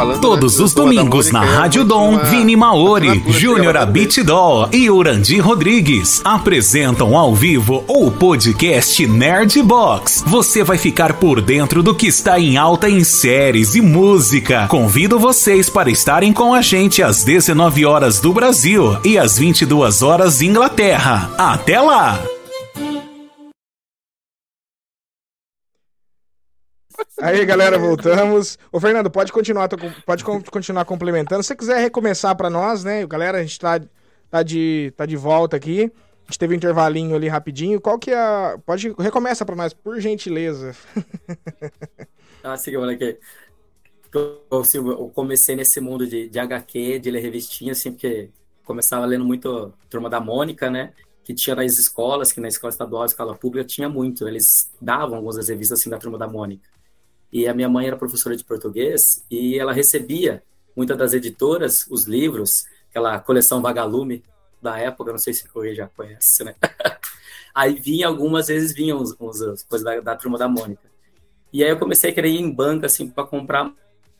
falando. Todos né, os domingos na Rádio Dom, uma- Vini Maori, Júnior. Abitidol e Urandi Rodrigues apresentam ao vivo o podcast Nerd Box. Você vai ficar por dentro do que está em alta em séries e música. Convido vocês para estarem com a gente às 19 horas do Brasil e às 22 horas Inglaterra. Até lá! Aí, galera, voltamos. Ô, Fernando, pode continuar, pode con- continuar complementando. Se você quiser recomeçar pra nós, né? Galera, a gente tá, tá, de, tá de volta aqui. A gente teve um intervalinho ali rapidinho. Qual que é a... Pode... Recomeça pra nós, por gentileza. Ah, sim, moleque. Eu, eu, comecei nesse mundo de, de HQ, de ler revistinha, assim, porque começava lendo muito Turma da Mônica, né? Que tinha nas escolas, que na escola estadual, escola pública, tinha muito. Eles davam algumas revistas assim da Turma da Mônica. E a minha mãe era professora de português e ela recebia muitas das editoras os livros, aquela coleção Vagalume da época, não sei se o já conhece, né? Aí vinha, algumas vezes vinham uns, uns- as coisas da, da Turma da Mônica. E aí eu comecei a querer ir em banca, assim, para comprar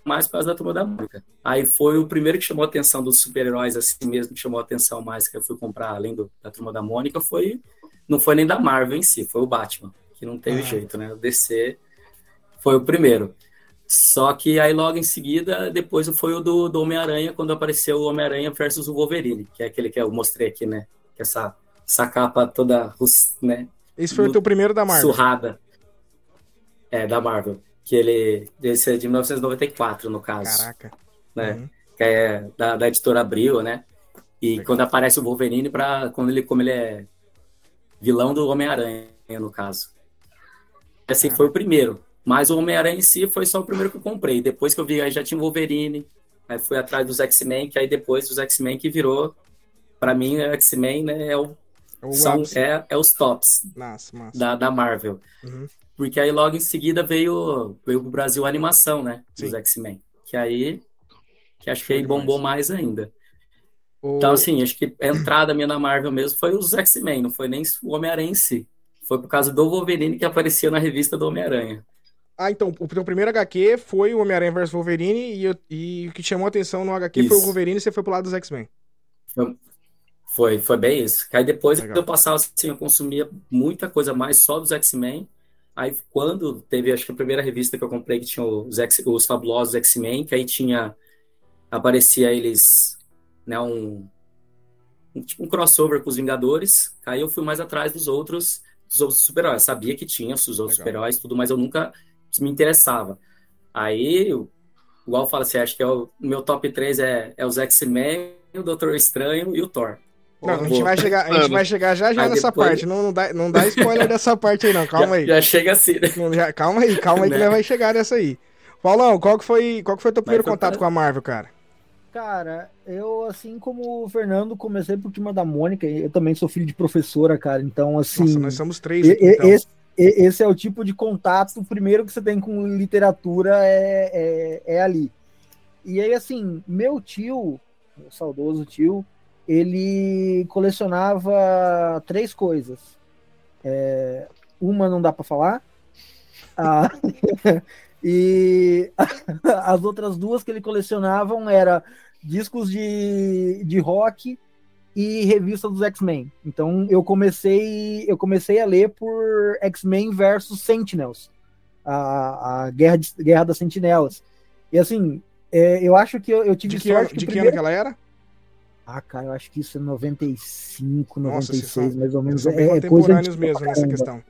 mais causa da Turma da Mônica. Aí foi o primeiro que chamou a atenção dos super-heróis, assim mesmo, que chamou a atenção mais, que eu fui comprar além do, da Turma da Mônica, foi... Não foi nem da Marvel em si, foi o Batman, que não teve Ah. jeito, né? O DC foi o primeiro. Só que aí logo em seguida, depois foi o do, do Homem-Aranha, quando apareceu o Homem-Aranha versus o Wolverine, que é aquele que eu mostrei aqui, né? Que essa, essa capa toda, né? Esse foi o teu primeiro da Marvel. Surrada. É, da Marvel. Que ele. Esse é de 1994, no caso. Caraca. Né? Uhum. Que é da, da editora Abril, né? E Legal. quando aparece o Wolverine, pra, quando ele, como ele é vilão do Homem-Aranha, no caso. Assim, Ah. foi o primeiro. Mas o Homem-Aranha em si foi só o primeiro que eu comprei. Depois que eu vi, aí já tinha o Wolverine. Aí fui atrás dos X-Men, que aí depois dos X-Men que virou. Pra mim, o X-Men né, é, o, O são, é, é os tops Massa, massa. da, da Marvel. Uhum. Porque aí logo em seguida veio, veio pro Brasil a animação, né? Dos Sim. X-Men. Que aí. Que acho que aí bombou mais ainda. O- Então, assim, acho que a entrada minha na Marvel mesmo foi os X-Men, não foi nem o Homem-Aranha em si. Foi por causa do Wolverine que aparecia na revista do Homem-Aranha. Ah, então, o teu primeiro HQ foi o Homem-Aranha vs Wolverine e, eu- e o que chamou a atenção no HQ foi o Isso. Wolverine e você foi pro lado dos X-Men. Foi, foi bem isso. Aí depois Legal. eu passava assim, eu consumia muita coisa mais só dos X-Men. Aí quando teve, acho que a primeira revista que eu comprei que tinha os, X, os fabulosos X-Men, que aí tinha aparecia eles, né, um, um tipo um crossover com os Vingadores. Aí eu fui mais atrás dos outros, dos outros super-heróis. Sabia que tinha os outros super-heróis, tudo, mas eu nunca me interessava. Aí, eu- igual fala assim, acho que é o meu top 3 é, é os X-Men, o Doutor Estranho e o Thor. Não, a gente vai chegar, a gente vai chegar já já Aí nessa depois- parte. Não, não, dá, não dá spoiler dessa parte aí, não. Calma já, aí. já chega assim, né? Não, já- calma aí, calma aí que Né? nós vai chegar nessa aí. Paulão, qual que foi, qual que foi teu primeiro foi contato pra- com a Marvel, cara? Cara, eu, assim como o Fernando, comecei por Turma da Mônica. Eu também sou filho de professora, cara. Então, assim. Nossa, nós somos três aqui, e- então. esse, esse é o tipo de contato, primeiro que você tem com literatura é, é, é ali. E aí, assim, meu tio, meu saudoso tio, ele colecionava três coisas. É, uma não dá pra falar. Ah, e as outras duas que ele colecionavam era discos de, de rock e revista dos X-Men. Então eu comecei eu comecei a ler por X-Men versus Sentinels, a, a guerra, de, guerra das Sentinelas. E assim, é, eu acho que eu, eu tive De que, sorte de que que o ano primeiro... que ela era? Ah, cara, eu acho que isso é 95, Nossa, vocês 96, são- mais ou menos. São É, é coisa antiga mesmo nessa questão.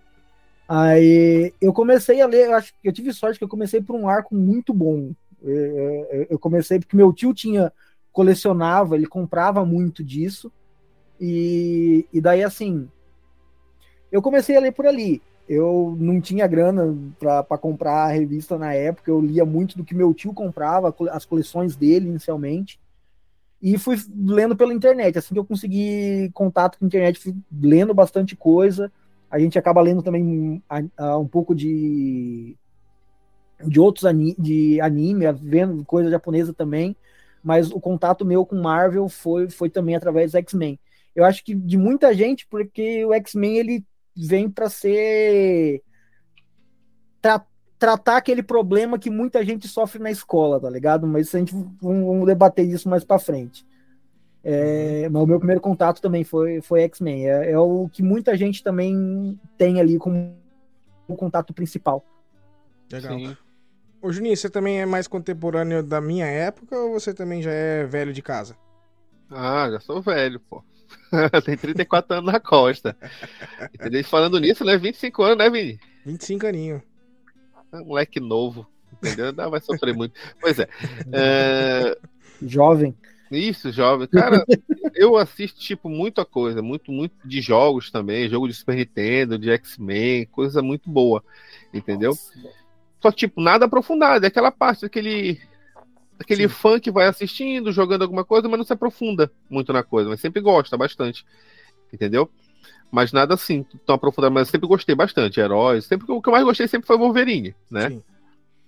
Aí eu comecei a ler, eu acho que eu tive sorte que eu comecei por um arco muito bom. Eu, eu- eu comecei porque meu tio tinha colecionava, ele comprava muito disso. E, e daí assim, eu comecei a ler por ali. Eu não tinha grana para comprar a revista na época, eu lia muito do que meu tio comprava, as coleções dele inicialmente. E fui lendo pela internet. Assim que eu consegui contato com a internet, fui lendo bastante coisa. A gente acaba lendo também a- um pouco de de outros ani de anime, vendo coisa japonesa também, mas o contato meu com Marvel foi, foi também através do X-Men. Eu acho que de muita gente, porque o X-Men ele vem para ser tra- tratar aquele problema que muita gente sofre na escola, tá ligado? Mas a gente vamos debater isso mais para frente. É, mas o meu primeiro contato também foi, foi X-Men. É, é, o que muita gente também tem ali como o contato principal. Legal. Sim. Ô, Juninho, você também é mais contemporâneo da minha época ou você também já é velho de casa? Ah, já sou velho, pô. Tem 34 anos na costa. Entendeu? Falando nisso, né? 25 anos, né, Vini? 25 aninho. É um moleque novo. Entendeu? Não, vai sofrer muito. Pois é. é... Jovem. Isso, jovem. Cara, eu assisto, tipo, muita coisa. Muito, muito de jogos também. Jogo de Super Nintendo, de X-Men. Coisa muito boa. Entendeu? Nossa. Só, tipo, nada aprofundado. É aquela parte daquele aquele Sim. fã que vai assistindo, jogando alguma coisa, mas não se aprofunda muito na coisa, mas sempre gosta bastante. Entendeu? Mas nada assim, tão aprofundado, mas eu sempre gostei bastante. Heróis. Sempre, o que eu mais gostei sempre foi Wolverine, né? Sim.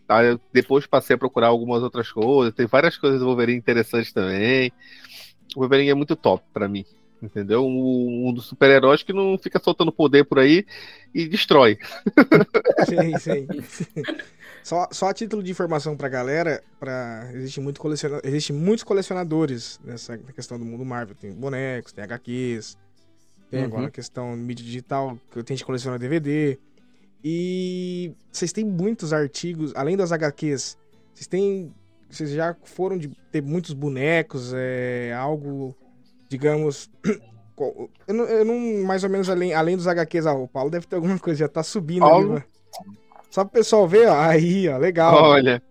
Aí depois passei a procurar algumas outras coisas. Tem várias coisas do Wolverine interessantes também. O Wolverine é muito top para mim. Entendeu? Um, um dos super-heróis que não fica soltando poder por aí e destrói. Sim, sim. Só, só a título de informação pra galera, pra, existe, muito coleciona, existe muitos colecionadores nessa questão do mundo Marvel. Tem bonecos, tem HQs, tem uhum. agora a questão mídia digital, que eu tenho de colecionar DVD. E vocês têm muitos artigos, além das HQs, vocês têm. Vocês já foram de ter muitos bonecos, é algo, digamos. Eu não, eu não, mais ou menos além, além dos HQs, ah, o Paulo deve ter alguma coisa, já tá subindo Paulo, ali, só pro pessoal ver, ó. Aí, ó, legal. Olha.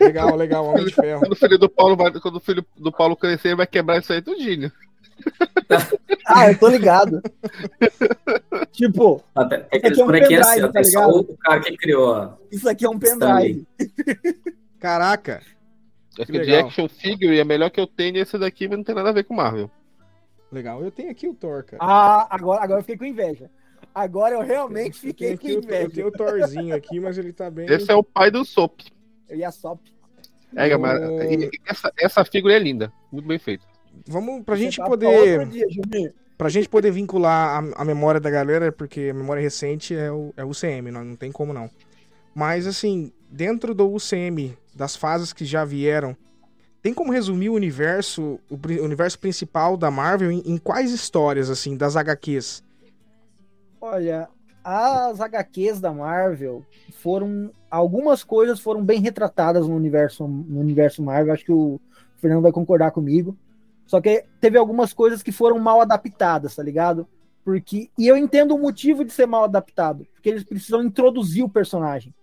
Legal, legal, Homem de Ferro. Quando o filho do Paulo, vai, quando o filho do Paulo crescer, ele vai quebrar isso aí tudinho. ah, eu tô ligado. tipo, Até, é isso aqui é um pendrive, assim, tá ligado? O cara que criou. Isso aqui é um pendrive. Caraca. Acho que, que de action figure é melhor que eu tenho esse daqui, mas não tem nada a ver com Marvel. Legal, eu tenho aqui o Thor, cara. Ah, agora, agora eu fiquei com inveja. Agora eu realmente fiquei com inveja. Eu tenho o Thorzinho aqui, mas ele tá bem. Esse é o pai do Sop. Eu ia Sop. É, mas essa, essa figura é linda. Muito bem feita. Vamos, pra Você gente tá poder. Dia, pra gente poder vincular a, a, memória da galera, porque a memória recente é o, é o UCM, não, não tem como não. Mas, assim, dentro do UCM, das fases que já vieram, tem como resumir o universo, o, o universo principal da Marvel em, em, quais histórias, assim, das HQs? Olha, as HQs da Marvel foram. Algumas coisas foram bem retratadas no universo, no universo Marvel. Acho que o Fernando vai concordar comigo. Só que teve algumas coisas que foram mal adaptadas, tá ligado? Porque, e eu entendo o motivo de ser mal adaptado, porque eles precisam introduzir o personagem.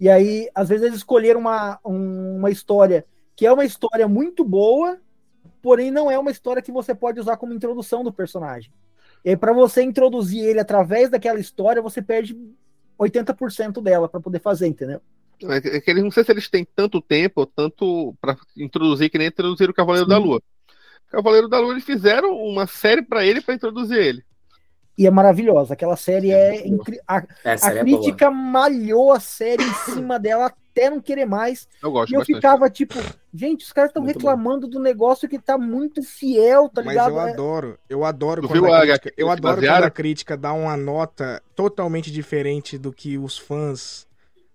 E aí, às vezes, eles escolheram uma, uma história que é uma história muito boa, porém não é uma história que você pode usar como introdução do personagem. E aí, para você introduzir ele através daquela história, você perde 80% dela para poder fazer, entendeu? É que eles não sei se eles têm tanto tempo, tanto para introduzir que nem introduziram o Cavaleiro Sim. da Lua. O Cavaleiro da Lua eles fizeram uma série para ele para introduzir ele. E é maravilhosa. Aquela série é incrível. A, a é crítica malhou a série em cima dela até não querer mais. Eu gosto E eu bastante. ficava tipo, gente, os caras estão reclamando bom. do negócio que tá muito fiel, tá ligado? Mas eu adoro, eu adoro tu quando a crítica, eu adoro quando a crítica dá uma nota totalmente diferente do que os fãs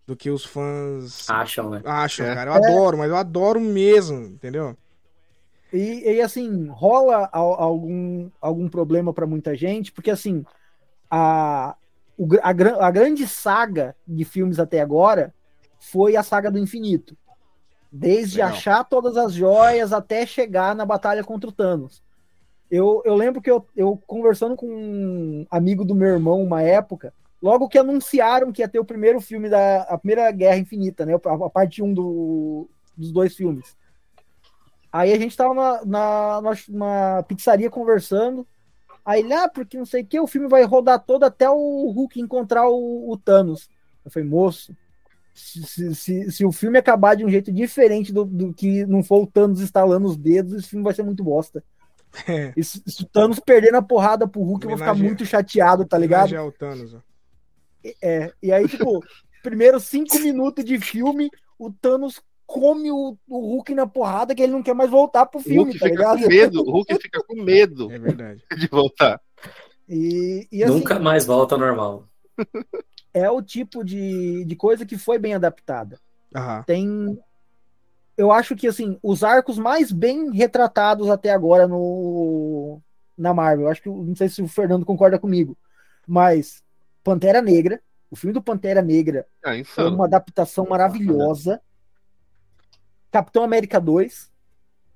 do que os fãs acham, né? Acham, é. cara. Eu é. adoro, mas eu adoro mesmo, entendeu? E, e assim, rola algum, algum problema para muita gente, porque assim, a, a, a grande saga de filmes até agora foi a saga do infinito. Desde Legal. achar todas as joias até chegar na batalha contra o Thanos. Eu, eu lembro que eu, eu conversando com um amigo do meu irmão uma época, logo que anunciaram que ia ter o primeiro filme da a primeira Guerra Infinita, né? A, a parte 1 do, dos dois filmes. Aí a gente tava na, na, numa pizzaria conversando. Aí ele, ah, porque não sei o que, o filme vai rodar todo até o Hulk encontrar o, o Thanos. Eu falei, moço, se, se, se, o filme acabar de um jeito diferente do, do que não for o Thanos estalando os dedos, esse filme vai ser muito bosta. É. E se, se o Thanos perder na porrada pro Hulk, eu vou ficar muito chateado, tá ligado? O Thanos, ó. É, e aí, tipo, primeiros cinco minutos de filme, o Thanos come o, o Hulk na porrada que ele não quer mais voltar pro filme, tá ligado? Com medo, o Hulk fica com medo é verdade. de voltar. E, e assim, Nunca mais volta ao normal. É o tipo de, de coisa que foi bem adaptada. Aham. Tem. Eu acho que assim, os arcos mais bem retratados até agora no na Marvel. Eu acho que não sei se o Fernando concorda comigo, mas Pantera Negra, o filme do Pantera Negra Ah, foi uma adaptação maravilhosa. Capitão América 2,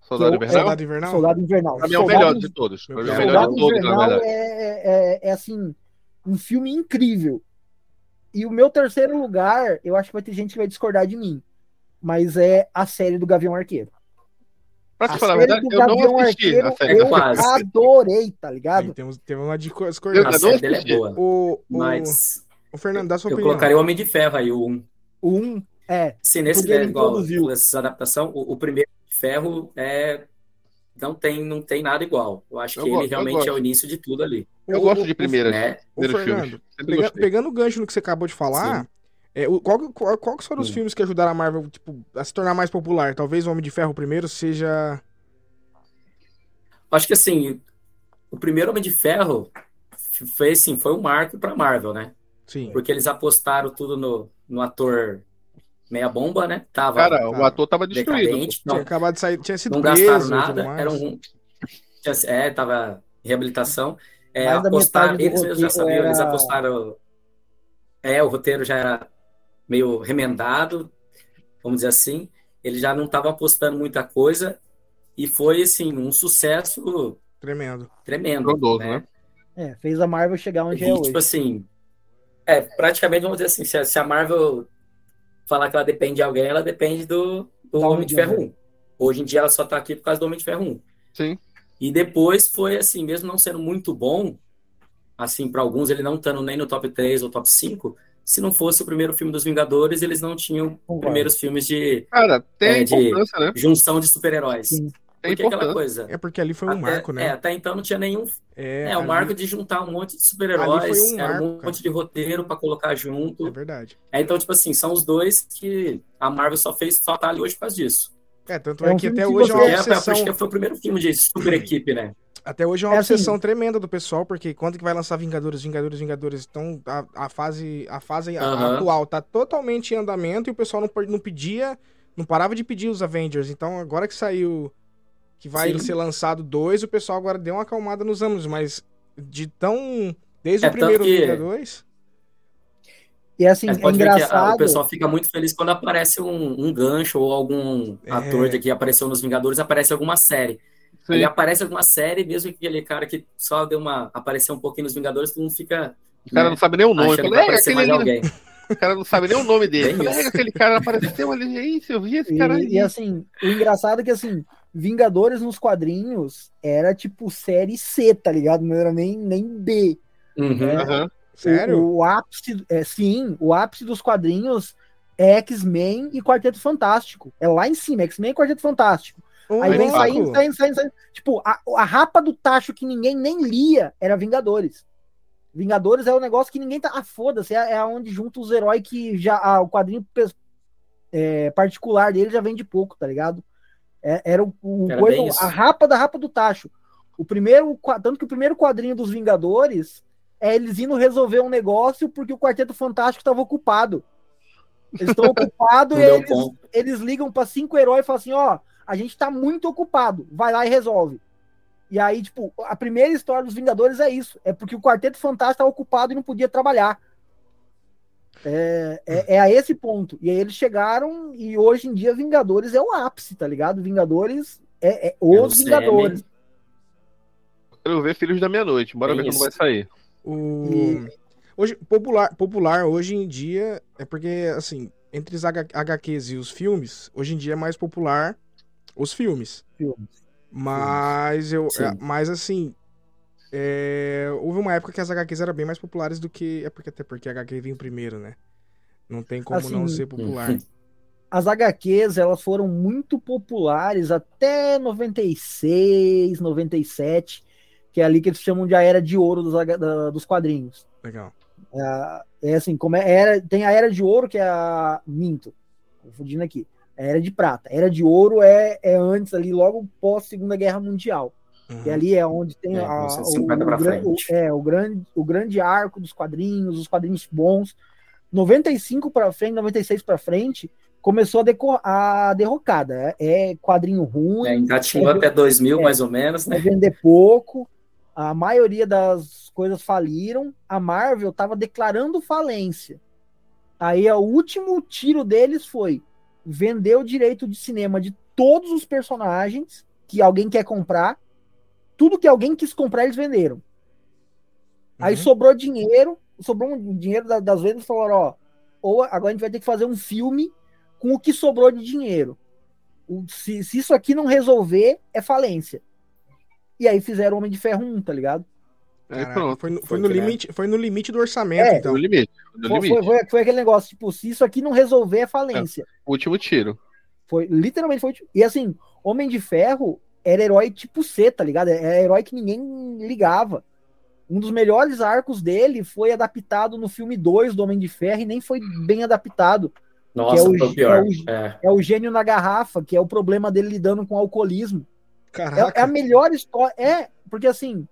Soldado eu- Invernal? Soldado Invernal? Soldado Invernal. Pra mim é o Soldado melhor de todos. É o Soldado melhor Soldado de todos, na Invernal verdade. é, é, é, assim, um filme incrível. E o meu terceiro lugar, eu acho que vai ter gente que vai discordar de mim, mas é a série do Gavião Arqueiro. Pra A te falar a série verdade, do eu não Gavião assisti Arqueiro a série. eu Quase. adorei, tá Aí ligado? temos, teve uma Eu- A discordância. não série dele é boa. O, o, Mas o Fernando, dá sua eu opinião. colocaria o Homem de Ferro aí, o 1. O um, é, Se nesse é igual essa adaptação, o, o primeiro de ferro é não tem não tem nada igual. Eu acho Eu que gosto, ele eu realmente é o início de tudo ali. Eu O- gosto o- de primeiras. Né? O primeiros Fernando, pega- pegando o gancho no que você acabou de falar, é, o- qual, qual, qual que foram os Hum. filmes que ajudaram a Marvel tipo, a se tornar mais popular? Talvez o Homem de Ferro primeiro seja. Eu Acho que assim, o primeiro Homem de Ferro foi assim, foi um marco para Marvel, né? Sim. Porque eles apostaram tudo no, no ator meia bomba, né? Tava Cara, o ator tava destruído. decadente, Tinha não, acabado de sair, tinha sido não preso gastaram e nada, era um tinha- é, tava em reabilitação. É, do eles mesmos já sabiam, eles era- apostaram. É, o roteiro já era meio remendado, vamos dizer assim. Eles já não estavam apostando muita coisa e foi assim um sucesso Tremendo. tremendo, Estrondoso, né? né? é, fez a Marvel chegar onde é E, hoje. tipo assim, é, praticamente vamos dizer assim, se a, se a Marvel falar que ela depende de alguém, ela depende do, do Homem de Ferro 1. Hoje em dia ela só tá aqui por causa do Homem de Ferro 1. Sim. E depois foi assim, mesmo não sendo muito bom, assim, para alguns ele não estando nem no top 3 ou top 5, se não fosse o primeiro filme dos Vingadores, eles não tinham Concordo. primeiros filmes de Cara, tem É, de- importância, né? junção de super-heróis. Porque aquela coisa. É porque ali foi um até, marco, é, né? até então não tinha nenhum. É, É, o ali- marco de juntar um monte de super-heróis, um marco, um monte de roteiro para colocar junto. É verdade. É, então, tipo assim, são os dois que a Marvel só fez, só tá ali hoje por causa disso. É, tanto É é, um que até que hoje é uma É, obsessão. acho que foi o primeiro filme de super equipe, né? Até hoje é uma É assim- obsessão tremenda do pessoal, porque quando que vai lançar Vingadores, Vingadores, Vingadores? Então a, a fase, a fase atual tá totalmente em andamento e o pessoal não, não pedia, não parava de pedir os Avengers. Então agora que saiu, que vai Sim. ser lançado dois, o pessoal agora deu uma acalmada nos ânimos, mas de tão. Desde É, o primeiro que- Vingadores. E assim, É, é, pode ver que a- engraçado. o pessoal fica muito feliz quando aparece um, um gancho ou algum É. ator de que apareceu nos Vingadores, aparece alguma série. Sim. Ele aparece alguma série, mesmo que aquele cara que só deu uma apareceu um pouquinho nos Vingadores, todo mundo fica O cara não sabe nem o nome. achando que Fala, vai "É, aquele mais alguém. O cara não sabe nem o nome dele. "É, aquele cara apareceu ali. É isso, eu vi esse cara E, aí. e, assim, o engraçado é que assim, Vingadores nos quadrinhos era tipo série C, tá ligado? Não era nem, nem B. Uhum. É. Aham. Sério? O, o ápice, é, sim, o ápice dos quadrinhos é X-Men e Quarteto Fantástico. É lá em cima, X-Men e Quarteto Fantástico. Aí vem saindo, saindo, saindo, saindo. Tipo, a, a rapa do tacho que ninguém nem lia era Vingadores. Vingadores é um negócio que ninguém tá. Ah, foda-se, é, é onde junta os heróis que já. ah, o quadrinho é, particular dele já vende pouco, tá ligado? É- era o, o Era coisa, a rapa da rapa do tacho. O primeiro, tanto que o primeiro quadrinho dos Vingadores é eles indo resolver um negócio porque o Quarteto Fantástico estava ocupado. Eles estão ocupados e eles, eles ligam para cinco heróis e falam assim: ó, a gente tá muito ocupado, vai lá e resolve. E aí, tipo, a primeira história dos Vingadores é isso: é porque o Quarteto Fantástico tá ocupado e não podia trabalhar. É, é, é a esse ponto. E aí eles chegaram e hoje em dia Vingadores é o ápice, tá ligado? Vingadores é, é É o os Vingadores. CM. Quero ver Filhos da Meia-Noite. Bora Bem ver quando isso. vai sair. O... Hoje, popular, popular hoje em dia é porque, assim, entre os H- HQs e os filmes, hoje em dia é mais popular os filmes. Filmes. Mas eu. Sim. é, mas assim. É, houve uma época que as HQs eram bem mais populares do que. É porque até porque a HQ vinha primeiro, né? Não tem como não Assim, ser popular. As HQs elas foram muito populares até 96, 97, que é ali que eles chamam de a era de ouro dos, da- dos quadrinhos. Legal. É assim, como é, era, tem a era de ouro, que é a. Minto, confundindo aqui. A era de prata. A era de ouro é, é antes, ali, logo pós Segunda Guerra Mundial. Uhum. E ali é onde tem É, a, 1950 o, frente. o- é, o, grande, o grande arco dos quadrinhos, os quadrinhos bons. 95 para frente, 96 para frente, começou a, deco- a derrocada. É, é quadrinho ruim, É, engatinhou até 2000, mais ou menos, né? vender pouco. A maioria das coisas faliram. A Marvel estava declarando falência. Aí o último tiro deles foi vender o direito de cinema de todos os personagens que alguém quer comprar. Tudo que alguém quis comprar, eles venderam. Aí Uhum. sobrou dinheiro, sobrou um dinheiro da- das vendas e falaram, ó, ou agora a gente vai ter que fazer um filme com o que sobrou de dinheiro. O- se, se isso aqui não resolver, é falência. E aí fizeram Homem de Ferro 1, tá ligado? Aí Caraca, pronto. foi, no, foi no né? limite, foi no limite do orçamento, É. então. No limite. No Foi, limite. foi, foi- foi aquele negócio, tipo, se isso aqui não resolver, é falência. Último tiro. Foi, literalmente foi. E assim, Homem de Ferro era herói tipo C, tá ligado? Era herói que ninguém ligava. Um dos melhores arcos dele foi adaptado no filme 2 do Homem de Ferro e nem foi bem adaptado. Nossa, que é o- foi o pior. que É. É o gênio na garrafa, que é o problema dele lidando com alcoolismo. É, Caraca. é a melhor história. É, porque assim,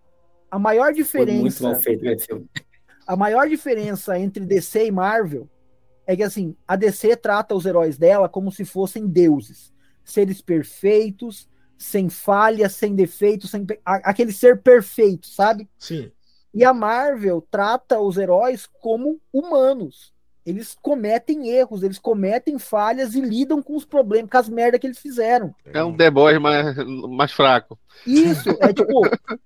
a maior Foi muito diferença. mal feito aquele filme. a maior diferença entre DC e Marvel é que assim, a DC trata os heróis dela como se fossem deuses, seres perfeitos, sem falhas, sem defeitos, sem aquele ser perfeito, sabe? Sim. E a Marvel trata os heróis como humanos. Eles cometem erros, eles cometem falhas e lidam com os problemas, com as merdas que eles fizeram. É um The Boys mais, mais fraco. Isso, é tipo,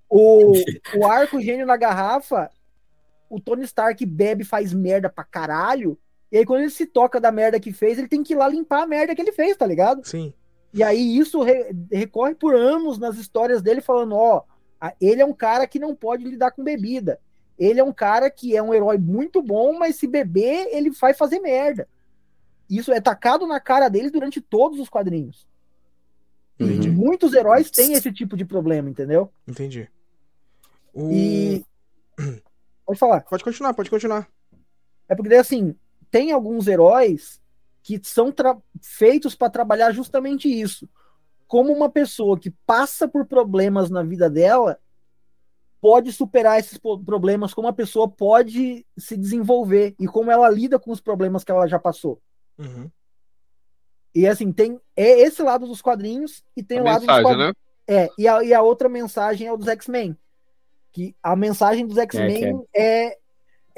o, o arco gênio na garrafa, o Tony Stark bebe e faz merda pra caralho, e aí quando ele se toca da merda que fez, ele tem que ir lá limpar a merda que ele fez, tá ligado? Sim. E aí isso re- recorre por anos nas histórias dele, falando, ó, ele é um cara que não pode lidar com bebida. Ele é um cara que é um herói muito bom, mas se beber, ele vai fazer merda. Isso é tacado na cara dele durante todos os quadrinhos. E Entendi. muitos heróis têm esse tipo de problema, entendeu? Entendi. O... E. Pode falar. Pode continuar, pode continuar. É porque assim, tem alguns heróis que são tra- feitos para trabalhar justamente isso. Como uma pessoa que passa por problemas na vida dela pode superar esses problemas, como a pessoa pode se desenvolver e como ela lida com os problemas que ela já passou. Uhum. E assim, tem é esse lado dos quadrinhos e tem A o lado dos mensagem, quadrinhos. né? É, e a, e a outra mensagem é o dos X-Men. Que a mensagem dos X-Men é, é, a-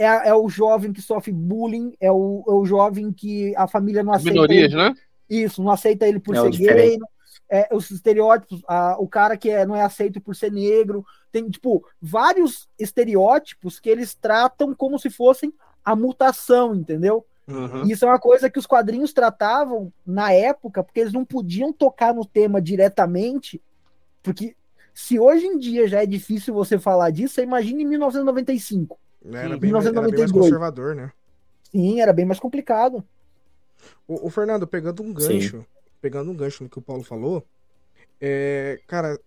é o jovem que sofre bullying, é o, é o jovem que a família não aceita. minorias, ele, né? Isso, não aceita ele por É o ser diferente. gay. É, os estereótipos, a- o cara que é, não é aceito por ser negro. Tem, tipo, vários estereótipos que eles tratam como se fossem a mutação, entendeu? Uhum. Isso é uma coisa que os quadrinhos tratavam na época, porque eles não podiam tocar no tema diretamente, porque se hoje em dia já é difícil você falar disso, você imagina em 1995. Era, Sim. bem, mais- era bem mais 1992. conservador, né? Sim, era bem mais complicado. O, o Fernando, pegando um gancho, pegando um gancho no que o Paulo falou, é, cara,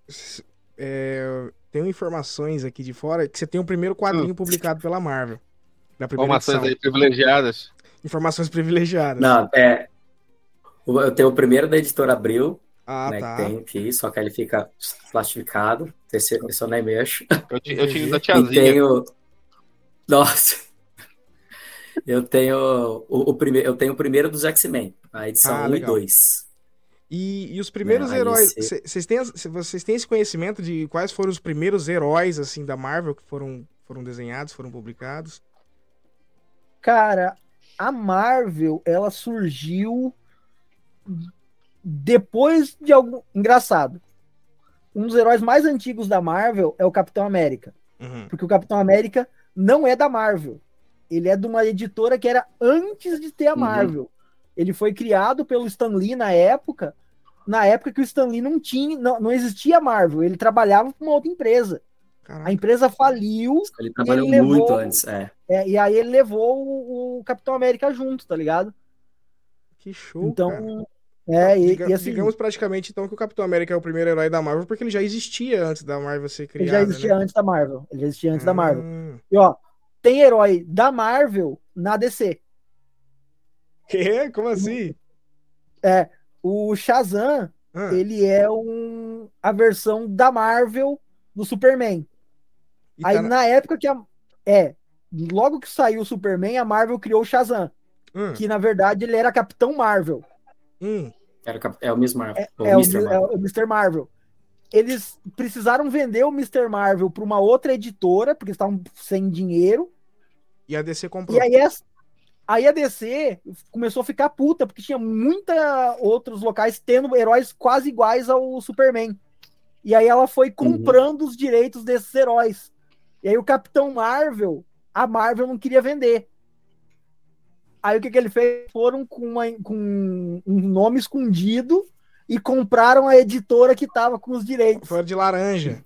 é, tenho informações aqui de fora que você tem o primeiro quadrinho publicado pela Marvel. Informações aí privilegiadas. Informações privilegiadas. Não, é. Eu tenho o primeiro da editora Abril, Ah, né, tá. que tem aqui, só que ele fica plastificado. Esse, esse eu nem mexo. Eu, eu tinha da E tiazinha. tenho. Nossa! Eu tenho o, o primeiro, eu tenho o primeiro dos X-Men, a edição Ah, 1 e legal. 2. E, e os primeiros Não, aí heróis, vocês têm, vocês têm esse conhecimento de quais foram os primeiros heróis assim da Marvel que foram, foram desenhados, foram publicados? Cara, a Marvel, ela surgiu depois de algum. Engraçado. Um dos heróis mais antigos da Marvel é o Capitão América. Uhum. Porque o Capitão América não é da Marvel. Ele é de uma editora que era antes de ter a Uhum. Marvel. Ele foi criado pelo Stan Lee na época, na época que o Stan Lee não tinha, não, não existia a Marvel. Ele trabalhava para uma outra empresa. Caraca. A empresa faliu Ele trabalhou ele levou- muito antes, é. é, e aí ele levou o, o Capitão América junto, tá ligado? Que show, então, cara. É, e, Diga- e assim, digamos praticamente então que o Capitão América é o primeiro herói da Marvel porque ele já existia antes da Marvel ser ele criada, já existia né? antes da Marvel. Ele já existia antes da Marvel. Ah. E ó, tem herói da Marvel na DC. Que? Como assim? O Shazam, Ah, ele é um, a versão da Marvel do Superman. e Aí tá na- na época que a. É, logo que saiu o Superman, a Marvel criou o Shazam. Hum, que na verdade ele era Capitão Marvel. hum. Era o é o Miss Marvel. É, o é o, Mr. é Marvel. o Mr. Marvel. Eles precisaram vender o Mr. Marvel para uma outra editora, porque estavam sem dinheiro. E a DC comprou. E aí, essa- aí a DC começou a ficar puta, porque tinha muita outros locais tendo heróis quase iguais ao Superman. E aí ela foi comprando os direitos desses heróis. E aí o Capitão Marvel, a Marvel não queria vender. Aí o que, que ele fez? Foram com, uma- com um nome escondido e compraram a editora que tava com os direitos. Foi de laranja.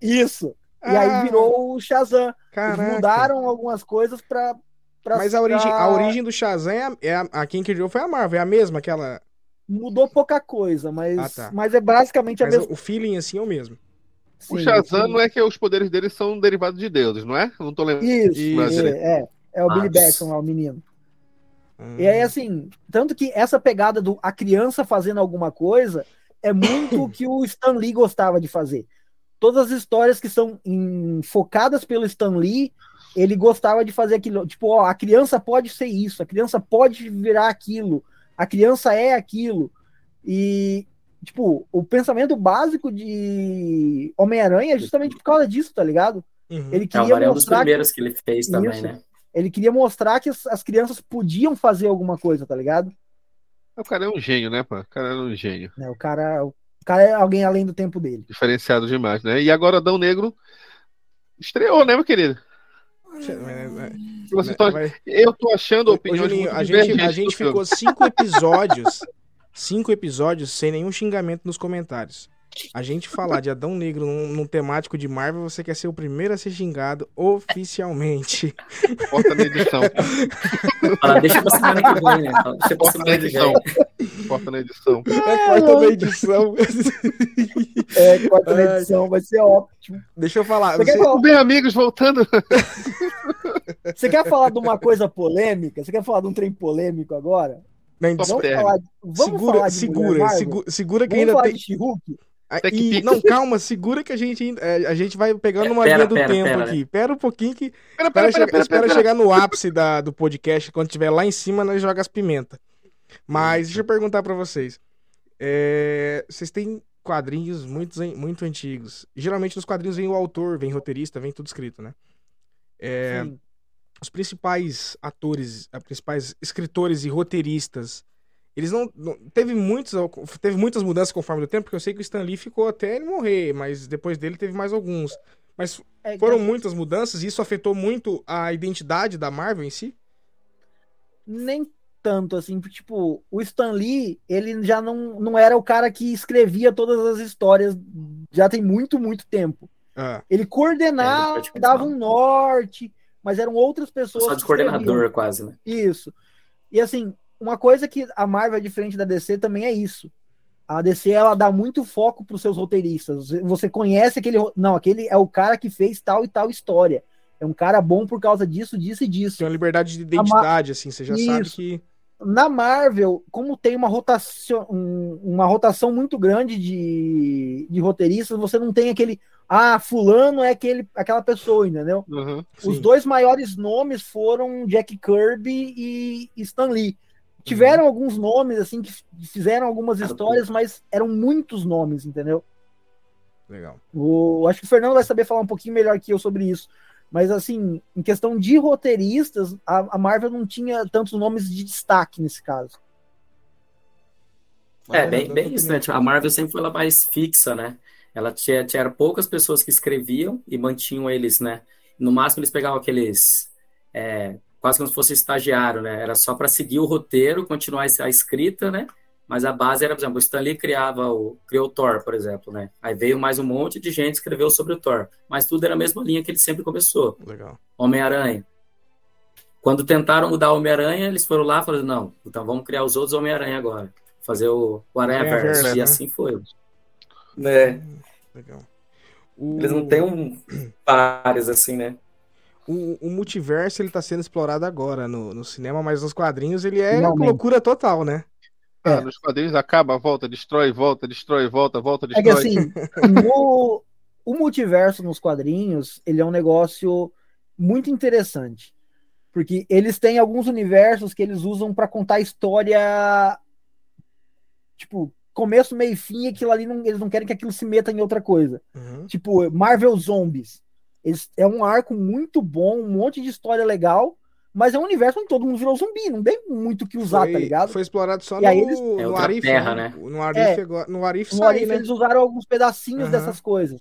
Isso. E Ah, aí virou o Shazam. Eles Caraca. mudaram algumas coisas pra. pra Mas a origem, pra- a origem do Shazam é a, é a, a quem criou foi a Marvel, é a mesma, aquela. Mudou pouca coisa, mas, Ah, tá. mas é basicamente a Mas mesma. o feeling assim é o mesmo. O Sim, Shazam sim. não é que os poderes dele são derivados de deuses, não é? Eu não tô lembrando. Isso, Isso. é, é. É o Billy Ah, Batson lá, o menino. Hum. E aí, assim, tanto que essa pegada do a criança fazendo alguma coisa é muito o que o Stan Lee gostava de fazer. Todas as histórias que são em- focadas pelo Stan Lee, ele gostava de fazer aquilo. Tipo, ó, a criança pode ser isso, a criança pode virar aquilo, a criança é aquilo. E, tipo, o pensamento básico de Homem-Aranha é justamente por causa disso, tá ligado? Uhum. Ele É, o queria Mario é um dos mostrar que primeiros que ele fez também, Isso. né? Ele queria mostrar que as, as crianças podiam fazer alguma coisa, tá ligado? O cara é um gênio, né, pô? O cara é um gênio. Né, o cara, o cara é alguém além do tempo dele. Diferenciado demais, né? E agora Adão Negro estreou, né, meu querido? Você tá- Vai- Eu tô achando Ô, opiniões Juninho, muito a gente, a gente ficou cinco episódios, cinco episódios sem nenhum xingamento nos comentários. A gente falar de Adão Negro num, num temático de Marvel, você quer ser o primeiro a ser xingado oficialmente. Corta na edição. Fala, deixa pra semana que vem, né? Fala, Deixa pra Corta na semana que edição. vem. Corta na edição. É, corta na edição. É, Ai. na edição, vai ser ótimo. Deixa eu falar. Você quer, você- falar, Bem, amigos, voltando. você quer falar de uma coisa polêmica? Você quer falar de um trem polêmico agora? Não, Vamos falar, de- vamos segura, falar de segura, segura, segura que Vamos ainda falar tem. Ah, e- não, calma, segura que a gente ainda- é, a gente vai pegando uma Pera, linha do pera, tempo pera, aqui. Pera um pouquinho que Pera, pera, pera, pera, espera pera. chegar no ápice da, do podcast, quando estiver lá em cima, nós joga as pimentas. Mas deixa eu perguntar pra vocês. É, vocês têm quadrinhos muito, muito antigos. Geralmente nos quadrinhos vem o autor, vem roteirista, vem tudo escrito, né? É, Sim. os principais atores, os principais escritores e roteiristas, eles não, não- teve muitos teve muitas mudanças conforme o tempo, porque eu sei que o Stan Lee ficou até ele morrer, mas depois dele teve mais alguns. Mas É, foram que- muitas mudanças e isso afetou muito a identidade da Marvel em si? Nem tanto, assim, porque, tipo, o Stan Lee, ele já não, não era o cara que escrevia todas as histórias já tem muito, muito tempo. Ah, Ele coordenava, É, dava um norte, mas eram outras pessoas Só que de coordenador, escreviam. quase, né? Isso. E assim, uma coisa que a Marvel é diferente da DC também é isso. A DC ela dá muito foco para os seus roteiristas. Você conhece aquele. Não, aquele é o cara que fez tal e tal história. É um cara bom por causa disso, disso e disso. tem uma liberdade de identidade, assim, você já sabe Isso. que. Na Marvel, como tem uma rotação, um- uma rotação muito grande de, de roteiristas, você não tem aquele. Ah, fulano é aquele, aquela pessoa, entendeu? Uhum. Os dois maiores nomes foram Jack Kirby e Stan Lee. Tiveram alguns nomes, assim, que fizeram algumas histórias, mas eram muitos nomes, entendeu? Legal. O, acho que o Fernando vai saber falar um pouquinho melhor que eu sobre isso. Mas, assim, em questão de roteiristas, a, a Marvel não tinha tantos nomes de destaque nesse caso. É, bem, bem isso, né? Tipo, a Marvel sempre foi lá mais fixa, né? Ela tinha, tinha poucas pessoas que escreviam e mantinham eles, né? No máximo eles pegavam aqueles. é, quase como se fosse estagiário, né? Era só para seguir o roteiro, continuar a escrita, né? Mas a base era, por exemplo, o Stan Lee criava o, criou o Thor, por exemplo, né? Aí veio mais um monte de gente que escreveu sobre o Thor. Mas tudo era a mesma linha que ele sempre começou. Legal. Homem-Aranha. Quando tentaram mudar o Homem-Aranha, eles foram lá e falaram, não, então vamos criar os outros Homem-Aranha agora. Fazer o, o Aranha-Verse. Aranha-Verse, E né? assim foi. Né? Legal. O, Eles não têm um pares assim, né? O, o multiverso ele tá sendo explorado agora no, no cinema, mas nos quadrinhos ele é Finalmente. loucura total, né? Ah, É. nos quadrinhos acaba, volta, destrói, volta, destrói, volta, volta, É que destrói. assim, no- o multiverso nos quadrinhos, ele é um negócio muito interessante. Porque eles têm alguns universos que eles usam para contar história. Tipo, começo, meio e fim, e aquilo ali não, eles não querem que aquilo se meta em outra coisa. Uhum. Tipo, Marvel Zombies. Eles, é um arco muito bom, um monte de história legal, mas é um universo onde todo mundo virou zumbi, não tem muito o que usar, foi, tá ligado? Foi explorado só E no, aí eles- É no Arif, terra, né? né? No Arif, É. agora- no Arif No sai, Arif né? eles usaram alguns pedacinhos Aham. dessas coisas.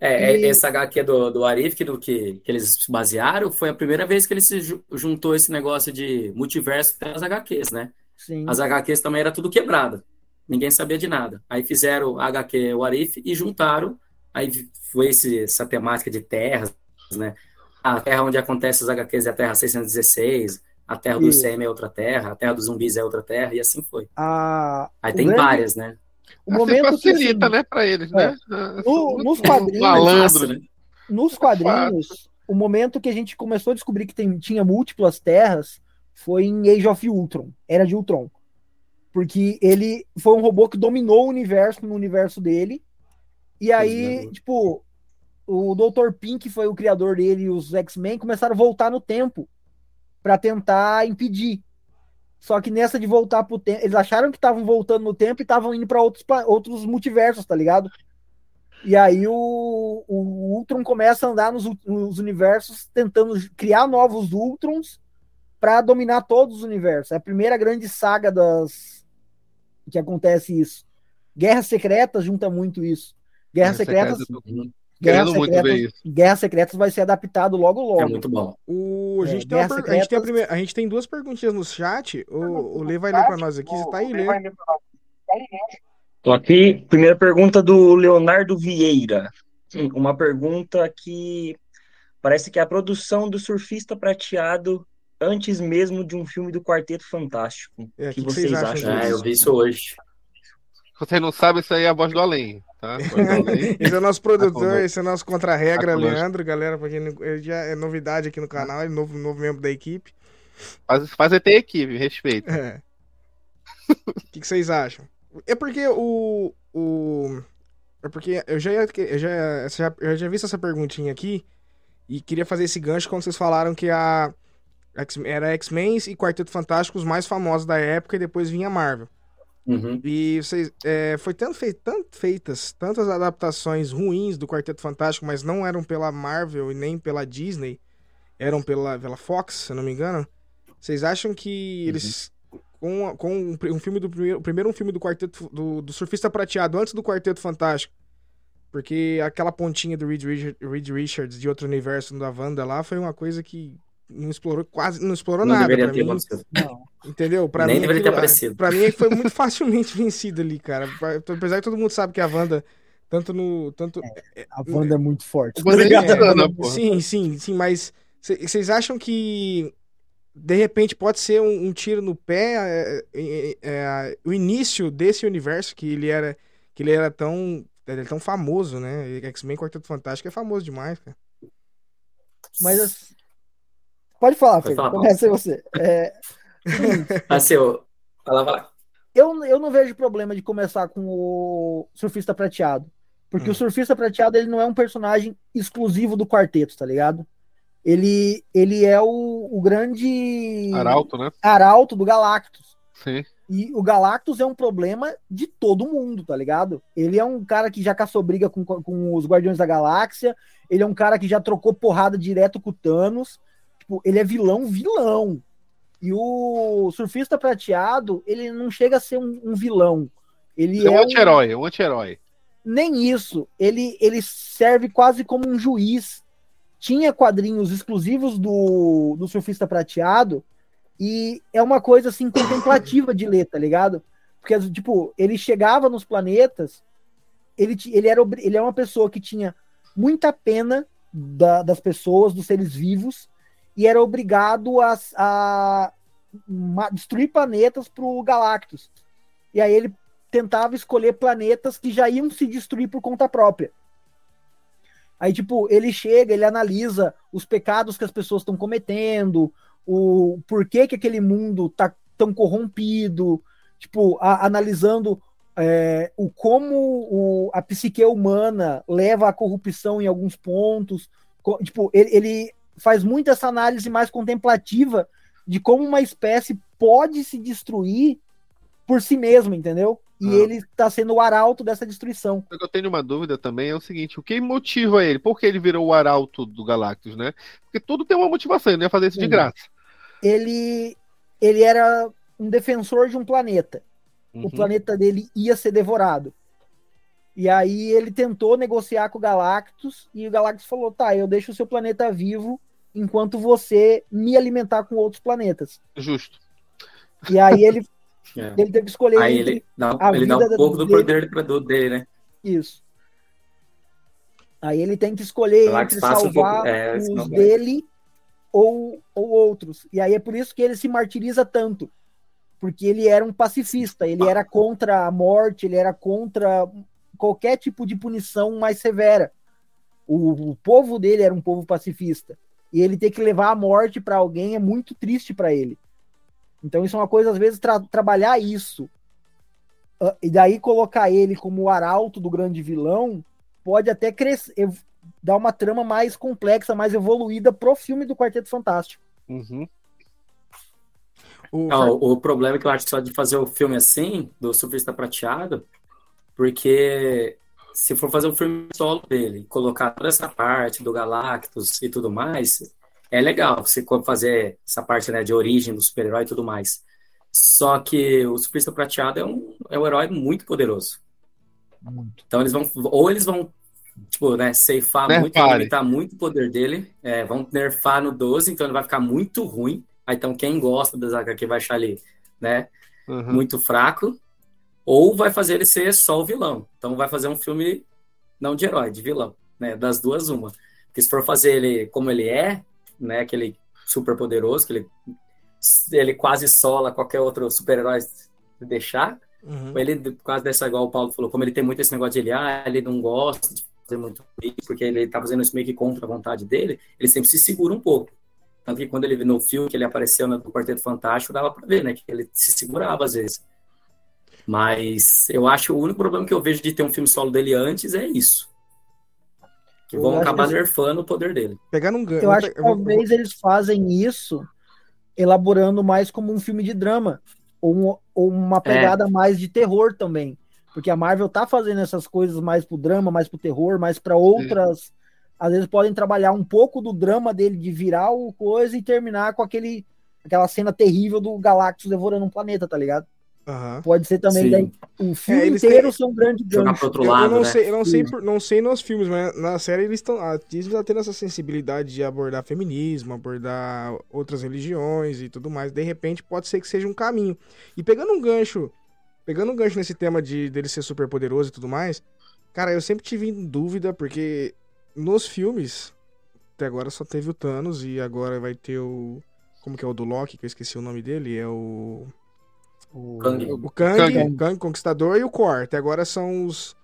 É, E- é, essa HQ do, do Arif, que, do, que, que eles se basearam, foi a primeira vez que ele se ju- juntou esse negócio de multiverso das HQs, né? Sim. As HQs também era tudo quebrada. Ninguém sabia de nada. Aí fizeram a HQ o Arif e juntaram. Aí foi esse, essa temática de terras, né? A terra onde acontece as HQs é a Terra 616, a Terra do. ICM é outra terra, a Terra dos zumbis é outra terra, e assim foi. A, Aí tem grande- várias, né? O Assim momento que, facilita, assim, né, pra eles, né? Ah, No- nos quadrinhos, Malandro, né? né? nos quadrinhos, o momento que a gente começou a descobrir que tem- tinha múltiplas terras foi em Age of Ultron, Era de Ultron. Porque ele foi um robô que dominou o universo no universo dele. E aí, tipo, o Dr. Pink foi o criador dele e os X-Men começaram a voltar no tempo pra tentar impedir. Só que nessa de voltar pro tempo, eles acharam que estavam voltando no tempo e estavam indo pra outros, outros multiversos, tá ligado? E aí o, o Ultron começa a andar nos, nos universos tentando criar novos Ultrons pra dominar todos os universos. É a primeira grande saga das que acontece isso. Guerras Secretas junta muito isso. Guerras Guerra Secretas, Secreta, Secretas, isso. Guerras Secretas vai ser adaptado logo logo. É muito bom. O, a, É, gente tem Guerra per- a, gente tem a, Secretas- primeira- a gente tem duas perguntinhas no chat. O, o Lê vai ler pra nós aqui. Você tá aí, Lê? Tô aqui. Primeira pergunta do Leonardo Vieira. Uma pergunta que parece que é a produção do Surfista Prateado antes mesmo de um filme do Quarteto Fantástico. É, O que vocês acham É, eu vi isso hoje. Você não sabe, isso aí é a voz do além, tá? Esse é o nosso produtor, conosco. esse é o nosso contra-regra, Tá. Leandro. Galera, não, ele já é novidade aqui no canal, é novo, novo membro da equipe. Faz, faz ter equipe, respeito. É. O que, que vocês acham? É porque o. o é porque eu já, eu já, essa- eu já vi essa perguntinha aqui e queria fazer esse gancho quando vocês falaram que a era X-Men e Quarteto Fantástico os mais famosos da época e depois vinha Marvel. Uhum. E vocês, é, foi tanto, fei- tanto feitas tantas adaptações ruins do Quarteto Fantástico, mas não eram pela Marvel e nem pela Disney, eram pela, pela Fox, se eu não me engano. Vocês acham que eles com, com um, um filme do primeiro, primeiro um filme do Quarteto do, do Surfista Prateado antes do Quarteto Fantástico, porque aquela pontinha do Reed, Richard- Reed Richards de outro universo da Wanda lá foi uma coisa que não explorou quase não explorou Não nada deveria pra ter mim. acontecido. Não. Entendeu? Pra Nem mim, deveria ter aparecido. Pra mim foi muito facilmente vencido ali, cara. Apesar que todo mundo sabe que a Wanda, tanto no. Tanto, A Wanda é muito forte. Wanda é Sim, é, sim, sim, sim, mas vocês acham que de repente pode ser um, um tiro no pé é, é, é, o início desse universo que ele era que ele era tão ele é tão famoso, né? X-Men Quarteto Fantástico é famoso demais, cara. Mas assim, pode falar, Pode Felipe. falar, Começa aí você. É, eu... Fala, vai lá. eu, eu não vejo problema de começar com o Surfista Prateado. Porque Hum. o Surfista Prateado ele não é um personagem exclusivo do quarteto, tá ligado? Ele, ele é o, o grande Arauto, né? arauto do Galactus. Sim. E o Galactus é um problema de todo mundo, tá ligado? Ele é um cara que já caçou briga com, com os Guardiões da Galáxia. Ele é um cara que já trocou porrada direto com o Thanos. Tipo, ele é vilão, vilão. E o Surfista Prateado, ele não chega a ser um, um vilão. Ele É um é um, anti-herói, é um anti-herói. nem isso. Ele, ele serve quase como um juiz. Tinha quadrinhos exclusivos do, do Surfista Prateado e é uma coisa assim contemplativa de ler, tá ligado? Porque, tipo, ele chegava nos planetas, ele, ele, era, ele é uma pessoa que tinha muita pena da- das pessoas, dos seres vivos, e era obrigado a, a destruir planetas pro Galactus. E aí ele tentava escolher planetas que já iam se destruir por conta própria. Aí, tipo, ele chega, ele analisa os pecados que as pessoas estão cometendo, o porquê que aquele mundo tá tão corrompido, tipo, a- analisando é, o como o, a psique humana leva à corrupção em alguns pontos. Co- tipo, ele, ele faz muito essa análise mais contemplativa de como uma espécie pode se destruir por si mesma, entendeu? E Ah. ele está sendo o arauto dessa destruição. Eu tenho uma dúvida também é o seguinte: o que motiva ele? Por que ele virou o arauto do Galactus, né? Porque tudo tem uma motivação, ele não ia fazer isso de Sim. graça. Ele, ele era um defensor de um planeta. Uhum. O planeta dele ia ser devorado. E aí ele tentou negociar com o Galactus e o Galactus falou: tá, eu deixo o seu planeta vivo enquanto você me alimentar com outros planetas. Justo. E aí ele, É. ele teve que escolher Aí ele dá, ele dá um pouco do dele- poder produto dele, né? isso. Aí ele tem que escolher Galactus entre um salvar pouco- é, os dele ou, ou outros. E aí é por isso que ele se martiriza tanto. Porque ele era um pacifista, ele era contra a morte, ele era contra qualquer tipo de punição mais severa. O, o povo dele era um povo pacifista. E ele ter que levar a morte para alguém é muito triste para ele. Então isso é uma coisa, às vezes, tra- trabalhar isso. ah, E daí colocar ele como o arauto do grande vilão pode até crescer, dar uma trama mais complexa, mais evoluída pro filme do Quarteto Fantástico. Uhum. O, Não, o problema é que eu acho só de fazer o filme assim, do Surfista Prateado, porque se for fazer o filme solo dele, colocar toda essa parte do Galactus e tudo mais, é legal. For fazer essa parte né, de origem do super-herói e tudo mais. Só que o Surfista Prateado é um, é um herói muito poderoso. Muito. Então eles vão, ou eles vão, tipo, né, ceifar muito, Nerfarem. limitar muito o poder dele, é, vão nerfar no 12, então ele vai ficar muito ruim. Aí, então quem gosta das HQ vai achar ele, né, Uhum. muito fraco, ou vai fazer ele ser só o vilão. Então vai fazer um filme não de herói, de vilão, né, das duas uma. Porque se for fazer ele como ele é, né, aquele super poderoso, que ele, ele quase sola qualquer outro super-herói deixar, Uhum. ele quase dessa igual o Paulo falou, como ele tem muito esse negócio de ele, ah, ele não gosta de fazer muito isso, porque ele tá fazendo isso meio que contra a vontade dele, ele sempre se segura um pouco. Tanto que quando ele no filme que ele apareceu no Quarteto Fantástico, dava pra ver, né, que ele se segurava às vezes. Mas eu acho o único problema que eu vejo de ter um filme solo dele antes é isso. Que Eu vão acabar que- nerfando o poder dele. Pegando um gancho. Eu acho que talvez eles fazem isso elaborando mais como um filme de drama ou, um- ou uma pegada mais de terror também. Porque a Marvel tá fazendo essas coisas mais pro drama, mais pro terror, mais para outras. Às vezes podem trabalhar um pouco do drama dele de virar o coisa e terminar com aquele aquela cena terrível do Galactus devorando um planeta, tá ligado? Aham. Pode ser também daí o filme É, inteiro têm- ser um grande Jogar gancho. pro outro Eu, eu não né? sei, eu não sei, Sim. por- não sei nos filmes, mas na série eles estão, a Disney tá tendo essa sensibilidade de abordar feminismo, abordar outras religiões e tudo mais. De repente pode ser que seja um caminho. E pegando um gancho, pegando um gancho nesse tema de dele ser super poderoso e tudo mais, cara, eu sempre tive em dúvida porque nos filmes até agora só teve o Thanos e agora vai ter o como que é o do Loki, que eu esqueci o nome dele, é o Kang. o Kang, Kang. o Kang Conquistador e o Kor. Até agora são os.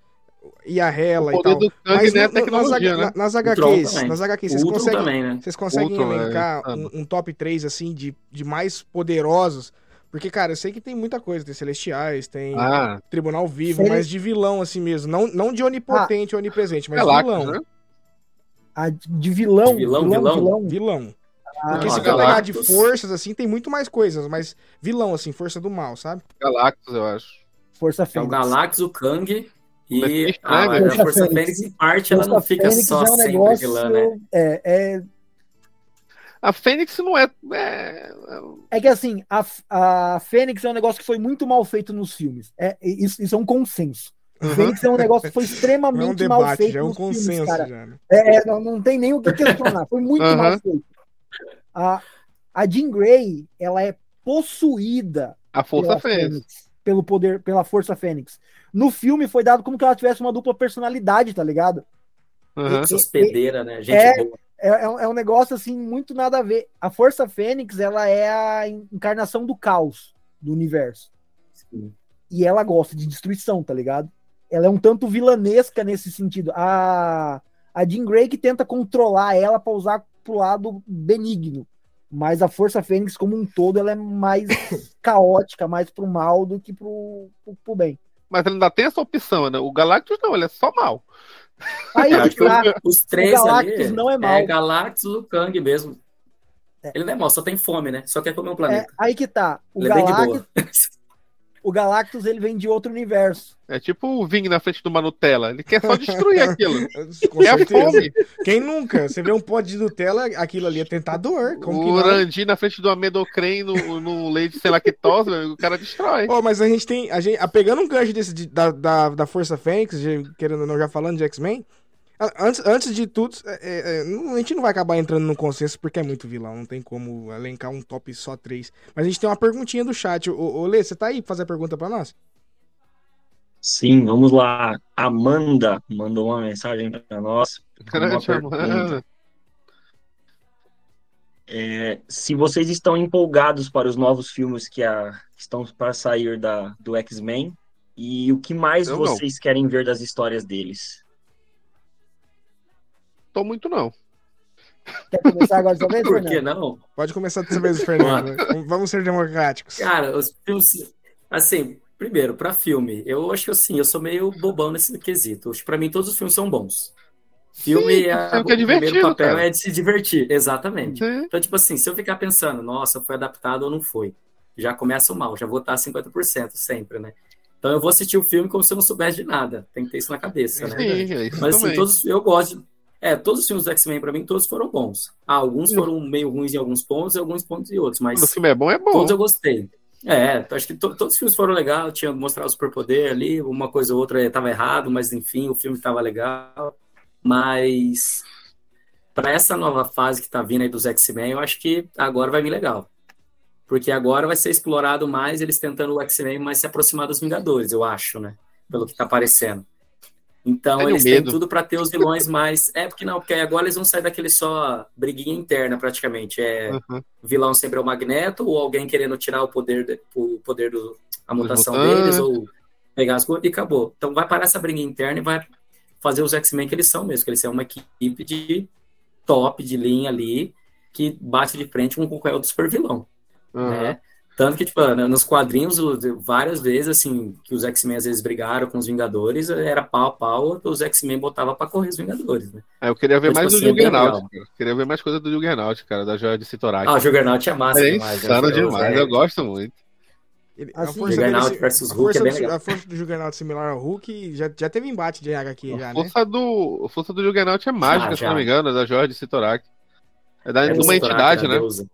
E a O Hela e tal. do Kang Mas né, é no- no- nas, né? na- nas HQs, nas HQs, O vocês conseguem, também, né? vocês conseguem Ultron, é, elencar sabe. um, um top 3, assim, de, de mais poderosos? Porque, cara, eu sei que tem muita coisa. Tem Celestiais, tem Ah, Tribunal Vivo, mas de vilão, assim mesmo. Não, não de onipotente, onipresente, mas de Galactus, vilão. né? A de vilão, De vilão, vilão, vilão? Vilão. Porque Não, se a for pegar de forças, assim, tem muito mais coisas, mas vilão, assim, força do mal, sabe? Galactus, eu acho. Força É o Fênix. Galactus, o Kang e Mephisto, a, né, a Força Força Fênix. Fênix, em parte, ela não Força fica Fênix só é um sempre negócio, vilã, né? É, é, A Fênix não é. é- é que assim, a, a Fênix é um negócio que foi muito mal feito nos filmes. É, isso, isso é um consenso. Uhum. Fênix é um negócio que foi Não é um extremamente mal debate, feito já é um nos filmes, consenso, cara. já. né? É, é, não, não tem nem o que questionar. Foi muito Aham. mal feito. A, a Jean Grey, ela é possuída A Força pela Fênix. pelo poder, pela Força Fênix. No filme foi dado como que ela tivesse uma dupla personalidade, tá ligado? Essa hospedeira, né? Gente É- boa. É, é um- é um negócio assim muito nada a ver. A Força Fênix, ela é a encarnação do caos do universo. Sim. E ela gosta de destruição, tá ligado? Ela é um tanto vilanesca nesse sentido. A, a Jean Grey que tenta controlar ela pra usar pro lado benigno. Mas a Força Fênix, como um todo, ela é mais caótica, mais pro mal do que pro, pro, pro bem. Mas ele ainda tem essa opção, né? O Galactus não, ele é só mal. Aí É, tá. os três o Galactus ali, não é mal. É Galactus o Kang mesmo. É. Ele não é mal, só tem fome, né? Só quer comer um É, planeta. aí que tá. O Ele é Galactus. o Galactus ele vem de outro universo. É tipo o Ving na frente de uma Nutella. Ele quer só destruir aquilo. Com É a fome. Quem nunca? Você vê um pote de Nutella, aquilo ali é tentador. Como que O não? Randi na frente do amedocrem no, no leite sem lactose, o cara destrói. Ó, mas a gente tem. A gente, a- pegando um gancho desse de- da, da, da Força Fênix, querendo ou não, já falando de X-Men. Antes, antes de tudo, é, é, é, não- a gente não vai acabar entrando no consenso porque é muito vilão, não tem como elencar um top só três. Mas a gente tem uma perguntinha do chat. Ô, ô Lê, você tá aí pra fazer a pergunta pra nós? Sim, vamos lá. Amanda mandou uma mensagem para nós. Grande pergunta. Amanda. É, se vocês estão empolgados para os novos filmes que, a- que estão para sair da, do X-Men e o que mais Eu não. vocês querem ver das histórias deles? Tô muito não. Quer começar agora também, Por que não? Pode começar dessa vez, Fernando. Vamos ser democráticos. Cara, os filmes. Assim, primeiro, pra filme, eu acho que assim, eu sou meio bobão nesse quesito. Pra mim, todos os filmes são bons. Filme Sim, é, filme o que é primeiro papel cara. é de se divertir, exatamente. Sim. Então, tipo assim, se eu ficar pensando, nossa, foi adaptado ou não foi, já começa o mal, já vou estar 50% sempre, né? Então eu vou assistir o filme como se eu não soubesse de nada. Tem que ter isso na cabeça, né? Sim, é isso Mas assim, todos, eu gosto. É, todos os filmes do X-Men, pra mim, todos foram bons. Ah, alguns foram meio ruins em alguns pontos e alguns pontos em outros, mas o filme é bom, é bom. todos eu gostei. É, acho que to- todos os filmes foram legais, tinha mostrado o superpoder ali, uma coisa ou outra estava errado, mas enfim, o filme estava legal. Mas para essa nova fase que tá vindo aí dos X-Men, eu acho que agora vai vir legal. Porque agora vai ser explorado mais eles tentando o X-Men mais se aproximar dos Vingadores, eu acho, né? Pelo que tá parecendo. Então Tenho eles medo. têm tudo para ter os vilões mais. É, porque não, porque agora eles vão sair daquele só briguinha interna, praticamente. É Uhum. vilão sempre é o Magneto, ou alguém querendo tirar o poder, de- o poder do, a mutação deles, ou pegar as coisas, e acabou. Então vai parar essa briga interna e vai fazer os X-Men que eles são mesmo, que eles são uma equipe de top, de linha ali, que bate de frente com qualquer outro super vilão, Uhum. né? Tanto que, tipo, né, nos quadrinhos, várias vezes, assim, que os X-Men às vezes brigaram com os Vingadores, era pau a pau, os X-Men botavam pra correr os Vingadores, né? Aí eu queria ver Mas, mais tipo do assim, é Juggernaut. Queria ver mais coisa do Juggernaut, cara, da joia de Citorak. Ah, o Juggernaut é massa é demais. né? insano Eu- demais, é- eu gosto muito. Ele- Assim, dele Juggernaut versus a Hulk força é bem do- legal. A força do Juggernaut similar ao Hulk já, já teve embate de HQ já, A né? força do, a força do Juggernaut é mágica, Já, se não já. me engano, é da joia de Citorak. É da, É de uma entidade, né? Deusa.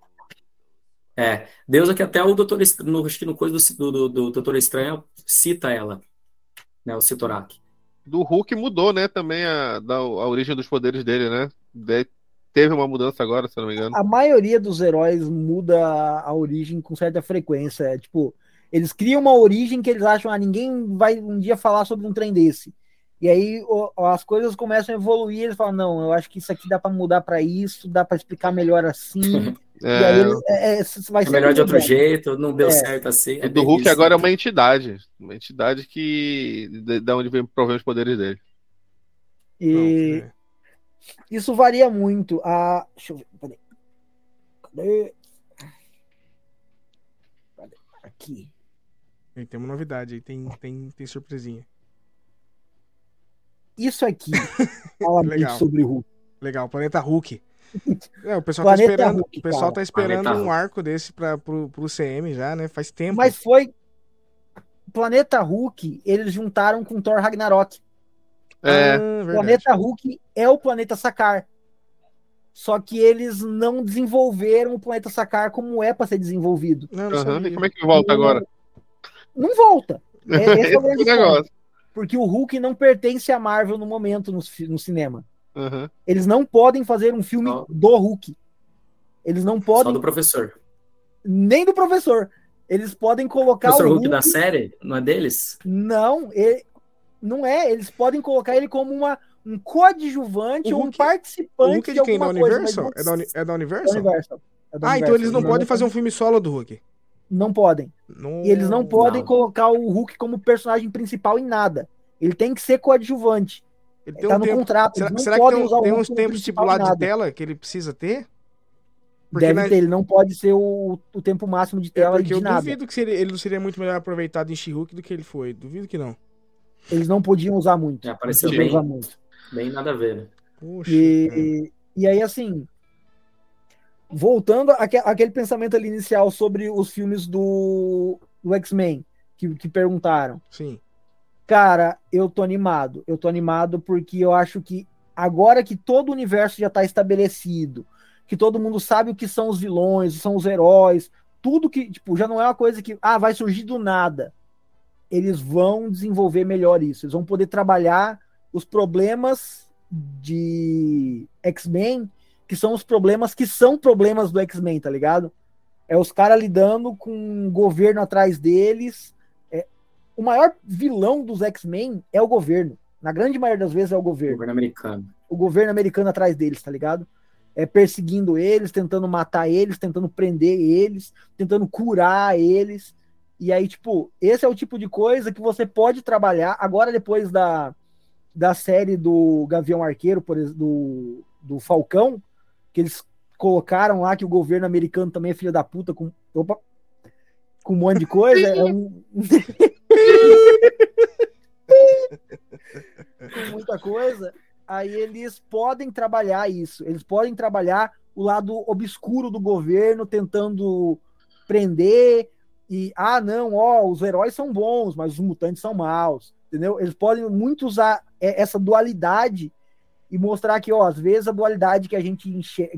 É, Deusa que até o Doutor Estranho, no, acho que no coisa do, do, do Doutor Estranho cita ela, né, o Citorak. Do Hulk mudou, né, também a, da, a origem dos poderes dele, né? De- teve uma mudança agora, se não me engano. A maioria dos heróis muda a origem com certa frequência. É, tipo, eles criam uma origem que eles acham, ah, ninguém vai um dia falar sobre um trem desse. E aí o- as coisas começam a evoluir, eles falam, não, eu acho que isso aqui dá pra mudar pra isso, dá pra explicar melhor assim. E aí É, eles, é, é, vai É ser melhor de outro jeito, não deu É. certo assim. o É do bem Hulk isso. agora é uma entidade. Uma entidade que. Da onde vem provém os poderes dele. E Não, é. isso varia muito. A... Deixa eu ver. Peraí. Cadê? Cadê? Aqui. E Tem uma novidade aí, tem, tem, tem surpresinha. Isso aqui fala muito Legal. sobre o Hulk. Legal, Planeta Hulk. É, o pessoal tá Planeta esperando, Hulk, o pessoal cara. tá esperando Planeta um Hulk. arco desse pra, pro, pro CM já, né? Faz tempo. Mas foi. Planeta Hulk, eles juntaram com Thor Ragnarok. É, Ah, verdade. Planeta Hulk é o planeta Sakar. Só que eles não desenvolveram o planeta Sakar como é para ser desenvolvido. Não, não. E como é que volta agora? Não volta. É, esse é o é negócio. Porque o Hulk não pertence à Marvel no momento no, no cinema. Eles não podem fazer um filme Só- do Hulk. Eles não Só podem, do professor. nem do professor. Eles podem O colocar professor o Hulk Hulk. da série, não é deles? Não, ele- não é. Eles podem colocar ele como uma, um coadjuvante ou um participante O Hulk é de quem? Da coisa, Universal? mas É da, Uni- é da não- Universal? da Universal. É da Ah, então Universal. eles não podem fazer um filme solo do Hulk. Não podem. Não... E eles não podem Não. colocar o Hulk como personagem principal em nada. Ele tem que ser coadjuvante. Ele tem tá um no tempo... contrato. Será, será que tem, tem uns tempos estipulados de tela que ele precisa ter? Porque Deve na- ter, ele não pode ser o, o tempo máximo de É tela porque de eu nada. duvido que seria- ele não seria muito melhor aproveitado em She-Hulk do que ele foi. Duvido que não. Eles não podiam usar muito. Já apareceu bem. usar muito. Bem nada a ver, né? Puxa. E, e aí, assim, voltando àque- àquele pensamento ali inicial sobre os filmes do, do X-Men, que, que perguntaram. Sim. Cara, eu tô animado. Eu tô animado porque eu acho que agora que todo o universo já tá estabelecido, que todo mundo sabe o que são os vilões, são os heróis, tudo que, tipo, já não é uma coisa que, ah, vai surgir do nada. Eles vão desenvolver melhor isso. Eles vão poder trabalhar os problemas de X-Men, que são os problemas que são problemas do X-Men, tá ligado? É os caras lidando com um governo atrás deles, o maior vilão dos X-Men é o governo. Na grande maioria das vezes é o governo. Governo americano. O governo americano atrás deles, tá ligado? É perseguindo eles, tentando matar eles, tentando prender eles, tentando curar eles. E aí, tipo, esse é o tipo de coisa que você pode trabalhar. Agora, depois da, da série do Gavião Arqueiro, por exemplo, do, do Falcão, que eles colocaram lá que o governo americano também é filho da puta com. Opa! Com um monte de coisa. é um... com muita coisa, aí eles podem trabalhar isso. Eles podem trabalhar o lado obscuro do governo, tentando prender e ah, não, ó, os heróis são bons, mas os mutantes são maus, entendeu? Eles podem muito usar essa dualidade e mostrar que, ó, às vezes a dualidade que a gente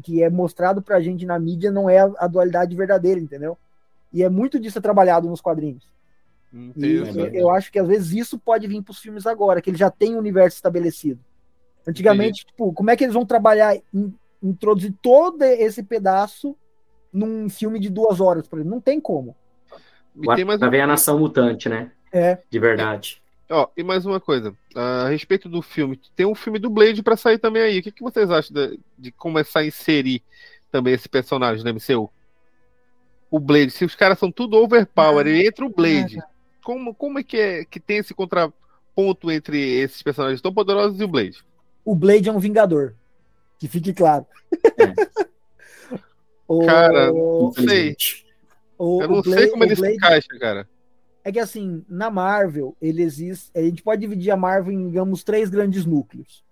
que é mostrado pra gente na mídia não é a dualidade verdadeira, entendeu? E é muito disso trabalhado nos quadrinhos. E eu, eu acho que às vezes isso pode vir para os filmes agora, que ele já tem um universo estabelecido. Antigamente, tipo, como é que eles vão trabalhar, in, introduzir todo esse pedaço num filme de duas horas, por exemplo? Não tem como. E tem mais um- a nação mutante, né? É. De verdade. Ó, e mais uma coisa, a respeito do filme, tem um filme do Blade pra sair também aí. O que, que vocês acham de, de começar a inserir também esse personagem no MCU? O Blade, se os caras são tudo overpower, e entra o Blade. Como, como é que é que tem esse contraponto entre esses personagens tão poderosos e o Blade? O Blade é um vingador. Que fique claro. o, Cara, não sei. O- Eu não o sei Blade- como ele o se Blade- encaixa, cara. É que assim, na Marvel, ele existe. A gente pode dividir a Marvel em, digamos, três grandes núcleos.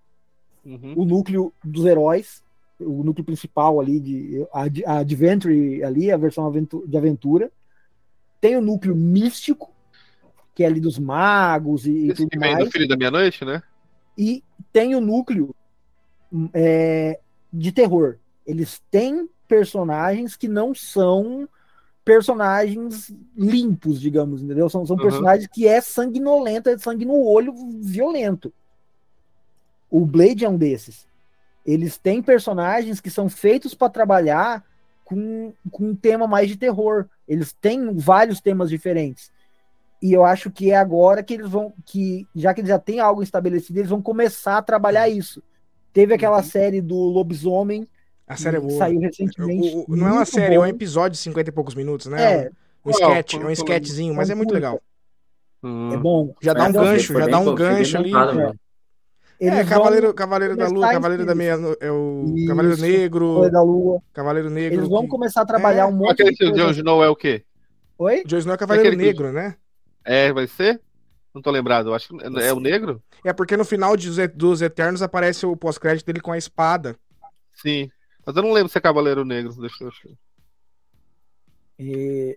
Uhum. o núcleo dos heróis, o núcleo principal ali, de, a, a Adventure ali, a versão de aventura. Tem o núcleo místico, que é ali dos magos e, e tudo que vem mais. do Filho da Meia-Noite, né? E tem o núcleo hum, é, de terror. Eles têm personagens que não são personagens limpos, digamos, entendeu? São, são Uhum. personagens que é sanguinolento, é sangue no olho violento. O Blade é um desses. Eles têm personagens que são feitos para trabalhar com, com um tema mais de terror. Eles têm vários temas diferentes. E eu acho que é agora que eles vão, que já que eles já têm algo estabelecido, eles vão começar a trabalhar isso. Teve aquela série do Lobisomem, A série é boa. saiu recentemente. O- o- não é uma série, é um episódio de 50 e poucos minutos, né? É, Um sketch, um sketchzinho, mas é muito legal. É bom. Já dá um gancho, já dá um gancho ali. É. Eles é, Cavaleiro, Cavaleiro da Lua, Cavaleiro da. Meia, é o Isso. Cavaleiro Negro, Cavaleiro da Lua. Cavaleiro Negro. Eles vão que- começar a trabalhar É. um monte Aquele de. Jon Snow é o quê? Oi? Jon Snow é Cavaleiro Aquele que- Negro, né? É, vai ser? Não tô lembrado. Eu acho que é é o negro? É porque no final de dos Eternos aparece o pós-crédito dele com a espada. Sim. Mas eu não lembro se é Cavaleiro Negro. Deixa eu achar. É,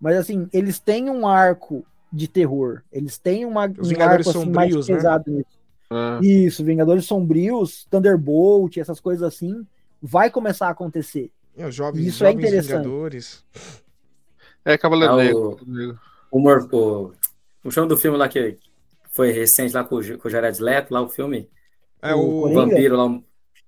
Mas assim, eles têm um arco de terror. Eles têm uma, Os um Vingadores arco assim, mais Sombrios, né? pesado nisso. Ah, Isso, Vingadores Sombrios, Thunderbolt, essas coisas assim, vai começar a acontecer. É, os jovens, Isso é jovens interessante. Vingadores. É Cavaleiro Ah, o- Negro. O, Mor- o, o chão do filme lá que foi recente lá com, o com o Jared Leto, lá o filme. É O o. O vampiro lá. o-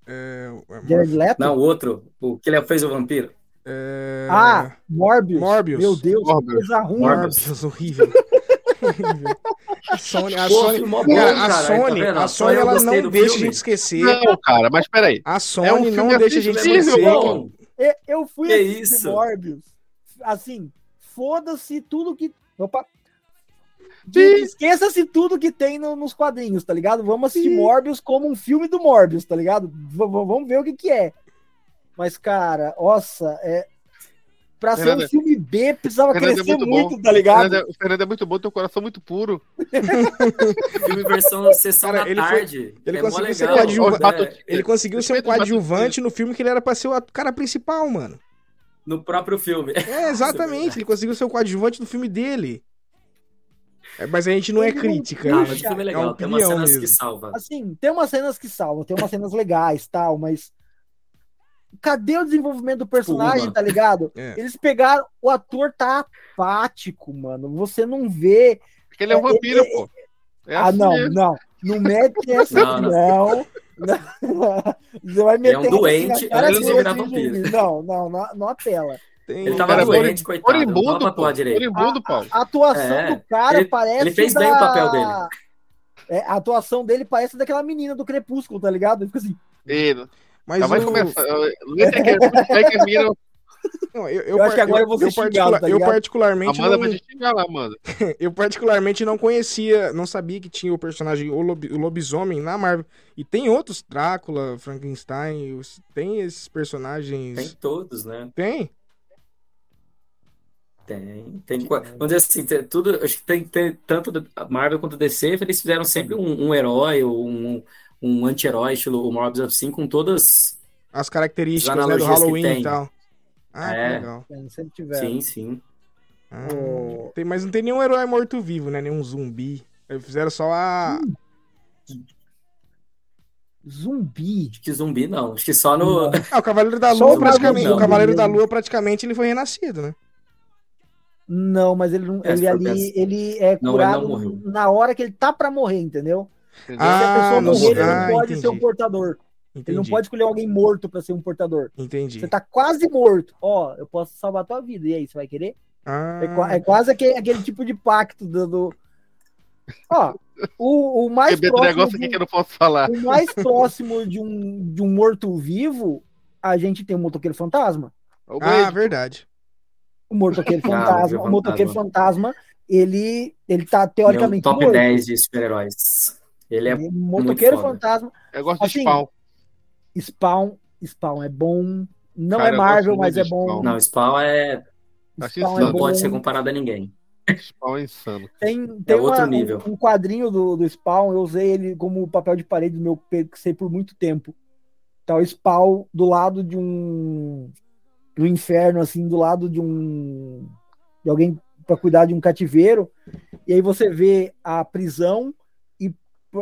É, o- é, Jared Leto? Não, o outro. O que ele fez o vampiro. é- Ah, Morbius. Morbius. Meu Deus, que Morbius. coisa ruim. Morbius. Horrível. Horrível. A Sony, a Pô, Sony, filmou cara, bom, a cara, tá Sony, vendo? a Sony eu ela gostei não do deixa a filme. gente esquecer. Não, cara, mas peraí. A Sony É um não filme deixa a gente esquecer. Eu- Eu fui Que assistir isso? Morbius. Assim, foda-se tudo que. Opa! Sim. Esqueça-se tudo que tem no- nos quadrinhos, tá ligado? Vamos assistir Morbius como um filme do Morbius, tá ligado? V- vamos ver o que que é. Mas, cara, nossa, é. Pra ser Fernanda- um filme B, precisava Fernanda é crescer muito muito, bom. tá O ligado? Fernando, é- o Fernando é muito bom, teu coração muito puro. Filme versão sessão Cara, da ele foi- tarde. ele é conseguiu ser legal. coadjuvante. né? Ele conseguiu ser um coadjuvante no filme que ele era pra ser o cara principal, mano. No próprio filme. É, exatamente. Ele conseguiu ser o coadjuvante do filme dele. É, mas a gente não é Ele não crítica. Ah, mas o filme é legal. uma Tem umas cenas mesmo. que salva. Assim, tem umas cenas que salvam, tem umas cenas legais tal, mas. Cadê o desenvolvimento do personagem, uma. tá ligado? É. Eles pegaram. O ator tá apático, mano. Você não vê. Porque ele é um É, vampiro, é, pô. É ah, assim não, mesmo. não. Não mete essa, Não, não. não. Não. Vai Ele é um meter doente, na antes de virar vampiro. Não, não, não, não apela. Tem- Ele tava doente, coitado. Moribundo, pô. Moribundo, Paulo. A atuação É, do cara ele- parece. ele fez da... bem o papel dele. É, a atuação dele parece daquela menina do Crepúsculo, tá ligado? Ele fica assim. Ele. Mas Já vai o- começar. Letra é que vira. Não, eu, Eu acho que agora eu vou ser particular- tá eu particularmente Amanda não, vai te xingar lá, mano. eu particularmente não conhecia, não sabia que tinha o personagem o, lobi- o lobisomem na Marvel. E tem outros, Drácula, Frankenstein, os- tem esses personagens. Tem todos, né? Tem? Tem. tem vamos dizer assim, tem tudo. Acho que tem, tem tanto da Marvel quanto DC, eles fizeram sempre um, um herói ou um, um anti-herói, estilo o Marvel assim, com todas. As características As né, do Halloween e tal. Ah, que É. legal. é, Sempre tiveram. Sim, sim. Ah, O- tem, mas não tem nenhum herói morto-vivo, né? Nenhum zumbi. Eles fizeram só a. Zumbi. Acho que zumbi não. Acho que só no. Ah, o Cavaleiro da Lua, o praticamente. Marvel O Cavaleiro não. da Lua, praticamente, ele foi renascido, né? Não, mas ele não. É, ele ali, ele é Não, ele curado não morreu. na hora que ele tá pra morrer, entendeu? Ah, Se a pessoa não morrer, ele ah, não pode entendi. ser um portador. Entendi. Ele não pode escolher alguém morto pra ser um portador. Entendi. Você tá quase morto. Ó, eu posso salvar a tua vida. E aí, você vai querer? Ah, É, é quase aquele, aquele tipo de pacto do. do- Ó, o, o mais Beber próximo. negócio de- aqui que eu não posso falar. O mais próximo de um, de um morto-vivo, a gente tem o motoqueiro fantasma. O ah, verdade. O motoqueiro Ah, fantasma, o motoqueiro fantasma, ele, ele tá Meu teoricamente top morto. 10 de super-heróis. Ele é. O motoqueiro foda. fantasma, eu gosto de assim, Spawn. Spawn, Spawn é bom. Não Cara, é Marvel, mas é bom. Spawn. Não, Spawn é. Spawn é Não bom. pode ser comparado a ninguém. Spawn é insano. Tem, tem outro uma- nível. Um, um quadrinho do, do Spawn, eu usei ele como papel de parede do meu PC por muito tempo. Tá o Spawn do lado de um do inferno, assim, do lado de um de alguém para cuidar de um cativeiro. E aí você vê a prisão e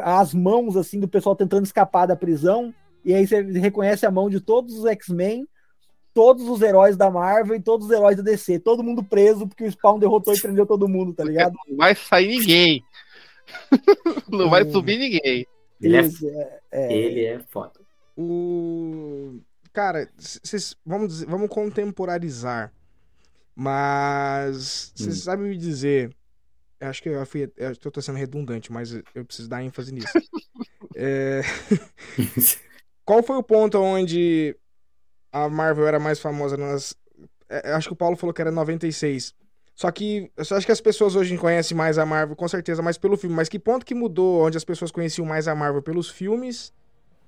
as mãos assim do pessoal tentando escapar da prisão. E aí você reconhece a mão de todos os X-Men, todos os heróis da Marvel e todos os heróis da DC, todo mundo preso porque o Spawn derrotou e prendeu todo mundo, tá ligado? Não vai sair ninguém. não vai subir ninguém. Ele é, é- é. ele é foda. O. Cara, vocês. Vamos, dizer- vamos contemporarizar. Mas. Vocês Hum. sabem me dizer. eu Acho que eu fui. Eu acho que eu tô sendo redundante, mas eu preciso dar ênfase nisso. É, Qual foi o ponto onde a Marvel era mais famosa nas. é, eu Acho que o Paulo falou que era 96. Só que eu acho que as pessoas hoje conhecem mais a Marvel, com certeza, mais pelo filme. Mas que ponto que mudou onde as pessoas conheciam mais a Marvel pelos filmes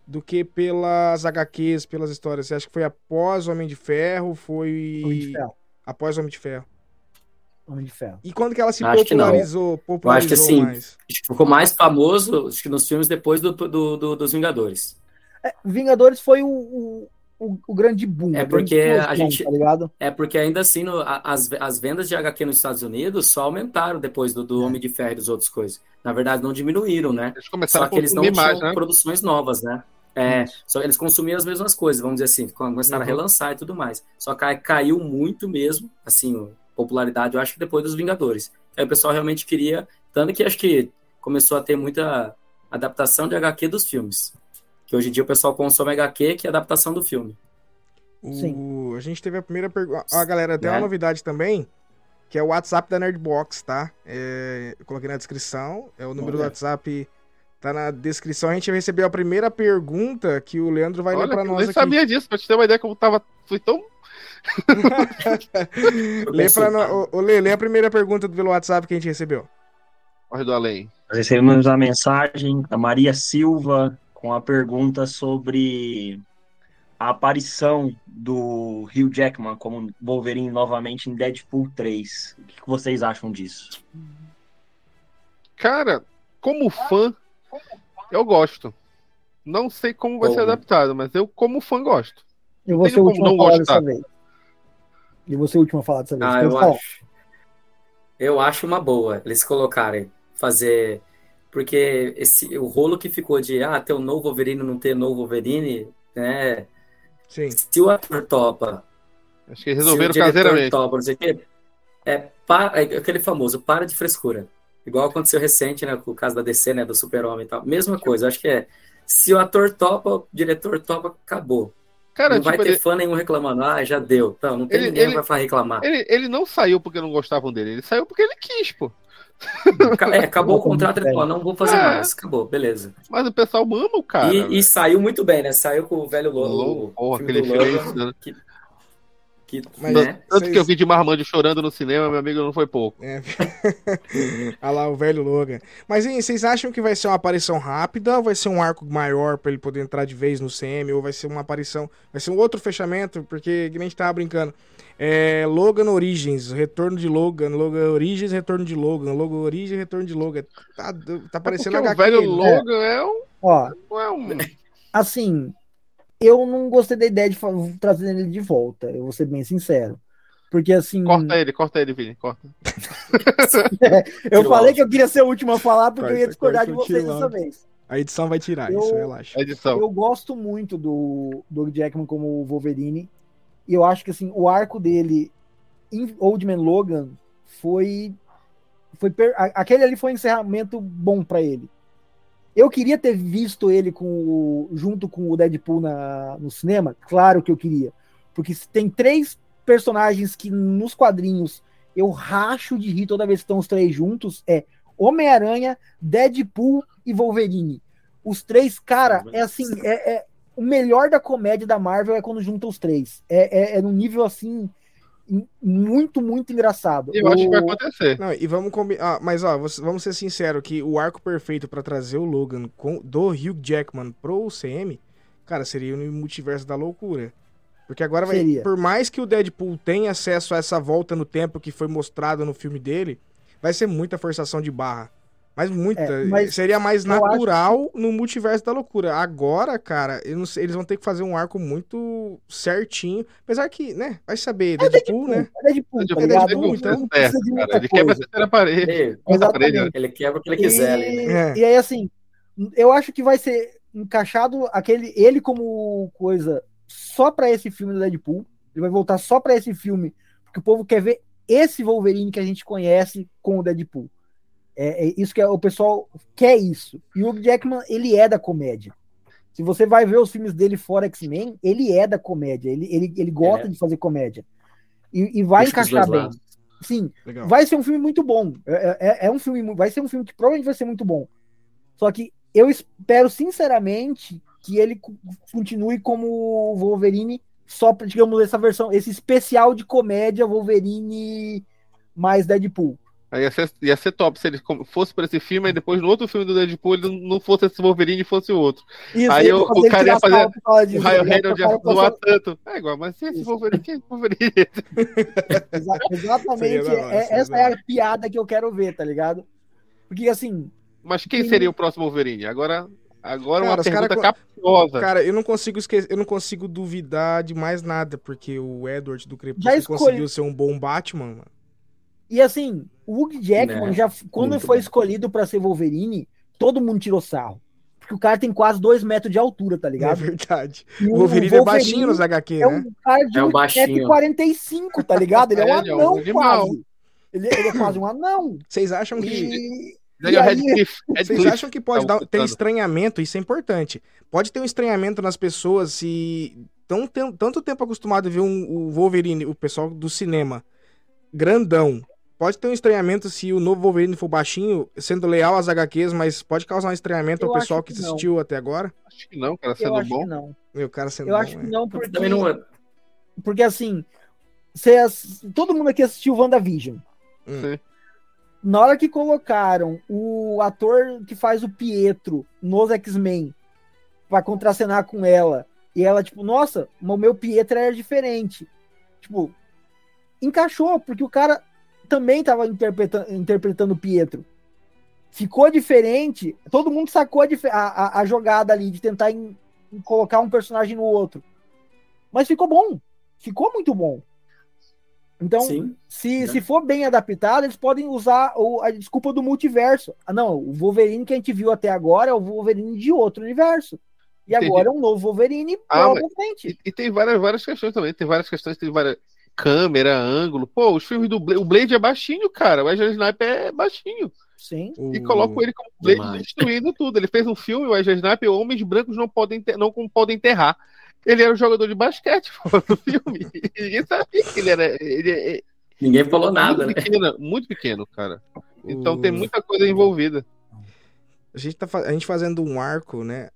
do que pelas HQs, pelas histórias? Você acha que foi após Homem de Ferro? Foi. Homem de Ferro. Após Homem de Ferro. Homem de Ferro. E quando que ela se Acho que não. popularizou? Popularizou assim, mais? Acho que ficou mais famoso acho que nos filmes depois do, do- do- dos Vingadores. É, Vingadores foi o, o, o, o grande boom. É a porque a explosão, gente- Tá ligado? É porque ainda assim no- a- as, as vendas de HQ nos Estados Unidos só aumentaram depois do, do É. Homem de Ferro e das outras coisas. Na verdade, não diminuíram, né? Eles começaram Só a que eles não consumir tinham mais, né? produções novas, né? É, só eles consumiam as mesmas coisas, vamos dizer assim, começaram a Uhum. relançar e tudo mais. Só que caiu muito mesmo, assim, a popularidade, eu acho que depois dos Vingadores. Aí o pessoal realmente queria, tanto que acho que começou a ter muita adaptação de HQ dos filmes. Que hoje em dia o pessoal consome HQ, que é adaptação do filme. O... A gente teve a primeira pergunta. Ó, galera, tem uma Né? novidade também, que é o WhatsApp da Nerdbox, tá? É, Eu coloquei na descrição. É o número do. WhatsApp. Tá na descrição. A gente recebeu a primeira pergunta que o Leandro vai ler Olha, pra eu nós nem aqui. sabia disso, pra te ter uma ideia como tava. Fui tão. lê, pra no... Lê, lê a primeira pergunta pelo WhatsApp que a gente recebeu. Corre do além. Nós recebemos a mensagem da Maria Silva com a pergunta sobre a aparição do Hugh Jackman como Wolverine novamente em Deadpool 3. O que vocês acham disso? Cara, como fã, eu gosto. Não sei como vai Bom. ser adaptado, mas eu, como fã, gosto. Eu vou ser o como último a não falar gostar. dessa vez. Eu vou ser o último a falar dessa vez. Ah, eu acho. Eu acho uma boa eles colocarem, fazer. Porque esse, o rolo que ficou de ah, ter um novo Wolverine, não ter novo Wolverine, né? Sim. Se o ator topa, Acho que o resolveram diretor caseiramente. topa, não sei o quê, é, pa- é aquele famoso, para de frescura. Igual aconteceu recente, né, com o caso da DC, né, do Super-Homem e tal. Mesma coisa, acho que é. Se o ator topa, o diretor topa, acabou. Cara, não vai tipo, ter ele, fã nenhum reclamando. Ah, já deu. Não, não tem Ele- ninguém ele- vai reclamar. ele, ele não saiu porque não gostavam dele, ele saiu porque ele quis, pô. É, acabou o contrato, ele falou, não vou fazer É. mais. Acabou, beleza. Mas o pessoal ama o cara. e, e saiu muito bem, né? Saiu com o velho Lobo. porra, aquele filme. Logan, né? que, que, Mas- né? Tanto Vocês- que eu vi de Marmanjo chorando no cinema, meu amigo, não foi pouco. É. Olha lá, o velho Logan. Mas, hein, vocês acham que vai ser uma aparição rápida ou vai ser um arco maior pra ele poder entrar de vez no CM? Ou vai ser uma aparição. Vai ser um outro fechamento? Porque, a gente tava brincando. É, Logan Origins, retorno de Logan. Logan Origins, retorno de Logan. Logan Origins, retorno de Logan. Tá, tá parecendo o HQ. velho né? Logan é um. Ó, não É um... assim, eu não gostei da ideia de trazer ele de volta, eu vou ser bem sincero. Porque assim, Corta ele, corta ele, Vini, corta. eu Tira o falei que eu queria ser o último a falar porque eu ia Corta, discordar de corta, vocês o dessa vez. A edição vai tirar Eu- isso, relaxa. A edição. Eu gosto muito do, do Hugh Jackman como Wolverine. E eu acho que assim, o arco dele em Old Man Logan foi. foi per- Aquele ali foi um encerramento bom pra ele. Eu queria ter visto ele com o- junto com o Deadpool na, no cinema, claro que eu queria. Porque tem três personagens que nos quadrinhos eu racho de rir toda vez que estão os três juntos, é Homem-Aranha, Deadpool e Wolverine. Os três, cara, é assim, é, é- o melhor da comédia da Marvel é quando junta os três. É, é, é num nível assim muito, muito engraçado. Eu acho que vai O- acontecer. Não, e vamos combinar. Ah, mas ó, vamos- ser sinceros que o arco perfeito pra trazer o Logan com, do Hugh Jackman pro CM, cara, seria no multiverso da loucura. Porque agora vai. Seria. Por mais que o Deadpool tenha acesso a essa volta no tempo que foi mostrada no filme dele, vai ser muita forçação de barra. Mas muita. É, mas seria mais eu acho natural no multiverso da loucura. Agora, cara, eu não sei, eles vão ter que fazer um arco muito certinho. Apesar que, né? Vai saber, É Deadpool, né? É Deadpool, tá Ele ligado? Deadpool, então, não precisa de cara, ele quebra a terceira parede. Ele, Quarta parede, né? ele quebra o que ele quiser ali, né? É. E aí, assim, eu acho que vai ser encaixado aquele ele como coisa só pra esse filme do Deadpool. Ele vai voltar só pra esse filme, porque o povo quer ver esse Wolverine que a gente conhece com o Deadpool. É, é isso que é- o pessoal quer isso. E o Hugh Jackman, ele é da comédia. Se você vai ver os filmes dele fora X-Men, ele é da comédia. Ele, ele, ele gosta É. de fazer comédia. E, e vai dos encaixar bem. lados. Sim, Legal. vai ser um filme muito bom. É, é- é um filme, vai ser um filme que provavelmente vai ser muito bom. Só que eu espero sinceramente que ele co- continue como o Wolverine, só para digamos essa versão, esse especial de comédia Wolverine mais Deadpool. Aí ia ser, ia ser top se ele fosse pra esse filme, e depois no outro filme do Deadpool ele não fosse esse Wolverine e fosse o outro. Isso, Aí ele o- cara ia fazer O Ryan Reynolds ia zoar tanto. É igual, mas e esse Isso. Wolverine? Que Wolverine é esse? Exa- Exatamente. É- essa é a piada que eu quero ver, tá ligado? Porque assim, Mas quem seria o próximo Wolverine? Agora, agora Cara, uma cara pergunta co- capciosa. Cara, eu não consigo esquecer, eu não consigo duvidar de mais nada, porque o Edward do Crepúsculo conseguiu ser um bom Batman, mano. E assim, o Hugh Jackman, Né? já, quando Muito foi bom. escolhido pra ser Wolverine, todo mundo tirou sarro. Porque o cara tem quase dois metros de altura, tá É ligado? verdade. E O Wolverine, é baixinho nos HQ, é né? um cara de É um baixinho. 1,45m, tá ligado? Ele é um É, é um anão animal. quase. Ele, ele é quase um anão. Vocês acham que. E, e aí-. Vocês acham que pode Tá dar, ter estranhamento? Isso é importante. Pode ter um estranhamento nas pessoas se tão, tanto tempo acostumado a ver um, o Wolverine, o pessoal do cinema, grandão. Pode ter um estranhamento se o novo Wolverine for baixinho, sendo leal às HQs, mas pode causar um estranhamento Eu ao pessoal que que assistiu até agora. Acho que não, cara, eu sendo acho bom. que não. Meu cara sendo Eu bom, acho que é. não, porque, Também não é. porque assim, cê ass- todo mundo aqui assistiu WandaVision. Hum. Sim. Na hora que colocaram o ator que faz o Pietro nos X-Men pra contracenar com ela, E ela, tipo, nossa, o meu Pietro era diferente. Tipo, encaixou, porque o cara também tava interpretando, interpretando Pietro. Ficou diferente, todo mundo sacou a, a, a jogada ali de tentar em, em colocar um personagem no outro. Mas ficou bom. Ficou muito bom. Então, Sim, se, né? se for bem adaptado, eles podem usar o, a desculpa do multiverso. Ah, não, o Wolverine que a gente viu até agora é o Wolverine de outro universo. E Entendi. agora é um novo Wolverine, ah, provavelmente. E, e, tem várias, várias questões também. Tem várias questões, tem várias. Câmera, ângulo. Pô, os filmes do Blade, o Blade é baixinho, cara. O Wesley Sniper é baixinho. Sim. E colocam ele como Blade Demais. destruindo tudo. Ele fez um filme, o Wesley Sniper, homens brancos não podem, ter, não podem enterrar. Ele era um jogador de basquete no filme. Ninguém sabia que ele era. Ele, é, é, Ninguém falou nada, muito né? Pequeno, muito pequeno, cara. Então tem muita coisa envolvida. A gente tá a gente fazendo um arco, né?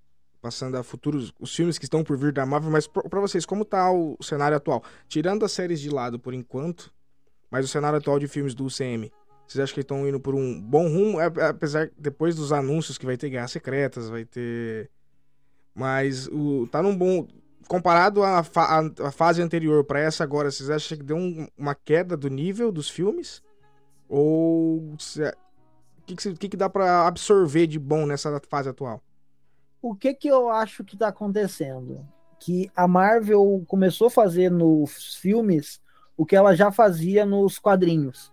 Passando a futuros os filmes que estão por vir da Marvel, mas para vocês, como tá o cenário atual? Tirando as séries de lado por enquanto, mas o cenário atual de filmes do UCM, vocês acham que estão indo por um bom rumo? Apesar depois dos anúncios que vai ter guerras secretas, vai ter. Mas o, tá num bom comparado à, fa fase anterior para essa agora, vocês acham que deu um, uma queda do nível dos filmes? Ou o que, que, que, dá para absorver de bom nessa fase atual? O que que eu acho que tá acontecendo? Que a Marvel começou a fazer nos filmes o que ela já fazia nos quadrinhos.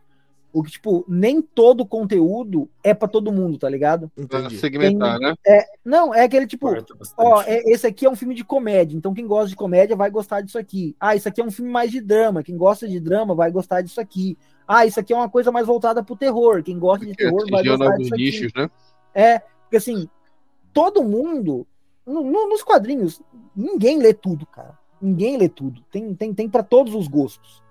O que, tipo, nem todo conteúdo é para todo mundo, tá ligado? Entendi. Segmentar, Tem, né? É, não, é aquele tipo, ó, é, esse aqui é um filme de comédia, então quem gosta de comédia vai gostar disso aqui. Ah, isso aqui é um filme mais de drama, quem gosta de drama vai gostar disso aqui. Ah, isso aqui é uma coisa mais voltada pro terror, quem gosta de terror vai gostar disso nichos, aqui. Né? É, porque assim, todo mundo, no, no, nos quadrinhos, ninguém lê tudo, cara. Ninguém lê tudo. Tem, tem, tem para todos os gostos.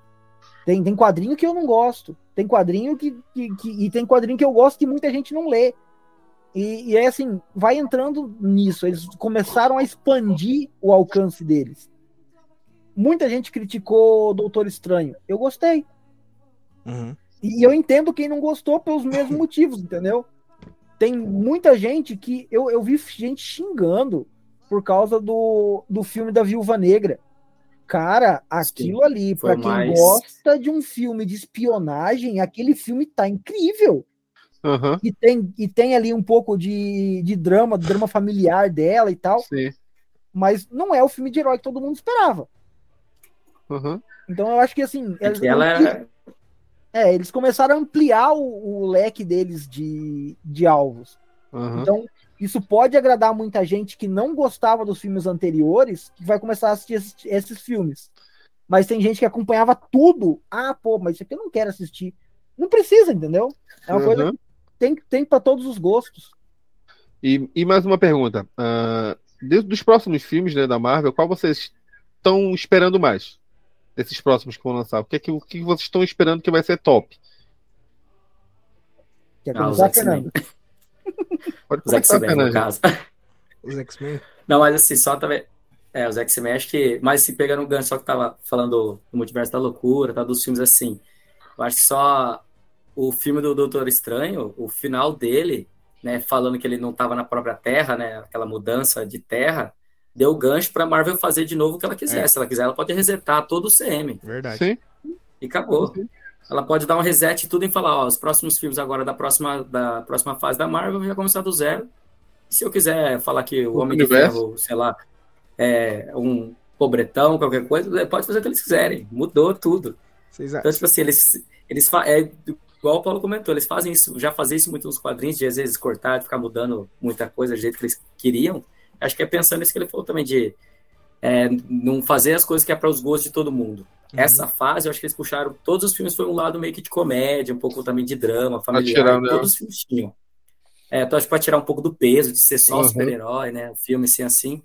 Tem, tem quadrinho que eu não gosto. Tem quadrinho que, que, que, E tem quadrinho que eu gosto que muita gente não lê. E, e é assim, vai entrando nisso. Eles começaram a expandir o alcance deles. Muita gente criticou o Doutor Estranho. Eu gostei. Uhum. E eu entendo quem não gostou pelos mesmos motivos, entendeu? Tem muita gente que. Eu, eu vi gente xingando por causa do, do filme da Viúva Negra. Cara, aquilo Sim, ali, para quem mais... gosta de um filme de espionagem, aquele filme tá incrível. Uhum. E, tem, e tem ali um pouco de, de drama, drama familiar dela e tal. Sim. Mas não é o filme de herói que todo mundo esperava. Uhum. Então eu acho que assim. É que ela... É, eles começaram a ampliar o, o leque deles de, de alvos. Uhum. Então, isso pode agradar muita gente que não gostava dos filmes anteriores, que vai começar a assistir esses, esses filmes. Mas tem gente que acompanhava tudo. Ah, pô, mas isso aqui eu não quero assistir. Não precisa, entendeu? É uma uhum. coisa que tem, tem para todos os gostos. E, e mais uma pergunta. Uh, dos próximos filmes né, da Marvel, qual vocês estão esperando mais? Desses próximos que vão lançar? O que, é que, o que vocês estão esperando que vai ser top? Quer começar, ah, Fernando? Pode os X-Men, no caso. Os X-Men? Não, mas assim, só também. É, os X-Men, acho que. Mas se pegando o gancho, só que tava falando do multiverso da loucura, tá, dos filmes assim. Eu acho que só o filme do Doutor Estranho, o final dele, né, falando que ele não estava na própria Terra, né, aquela mudança de Terra, deu gancho para Marvel fazer de novo o que ela quiser. É. Se ela quiser, ela pode resetar todo o CM. Verdade. Sim. E acabou. Sim ela pode dar um reset tudo e falar, ó, os próximos filmes agora da próxima, da próxima fase da Marvel vai começar do zero. E se eu quiser falar que o, o Homem universo. de Ferro, sei lá, é um pobretão, qualquer coisa, pode fazer o que eles quiserem. Mudou tudo. Então, tipo assim, eles, eles é, igual o Paulo comentou, eles fazem isso, já fazem isso muito nos quadrinhos, de às vezes cortar, de ficar mudando muita coisa do jeito que eles queriam. Acho que é pensando nisso que ele falou também, de é, não fazer as coisas que é para os gostos de todo mundo. Uhum. Essa fase, eu acho que eles puxaram. Todos os filmes foi um lado meio que de comédia, um pouco também de drama, familiar. Tirar, né? Todos os filmes tinham. É, então acho que para tirar um pouco do peso de ser só uhum. super-herói, né? O filme assim, assim.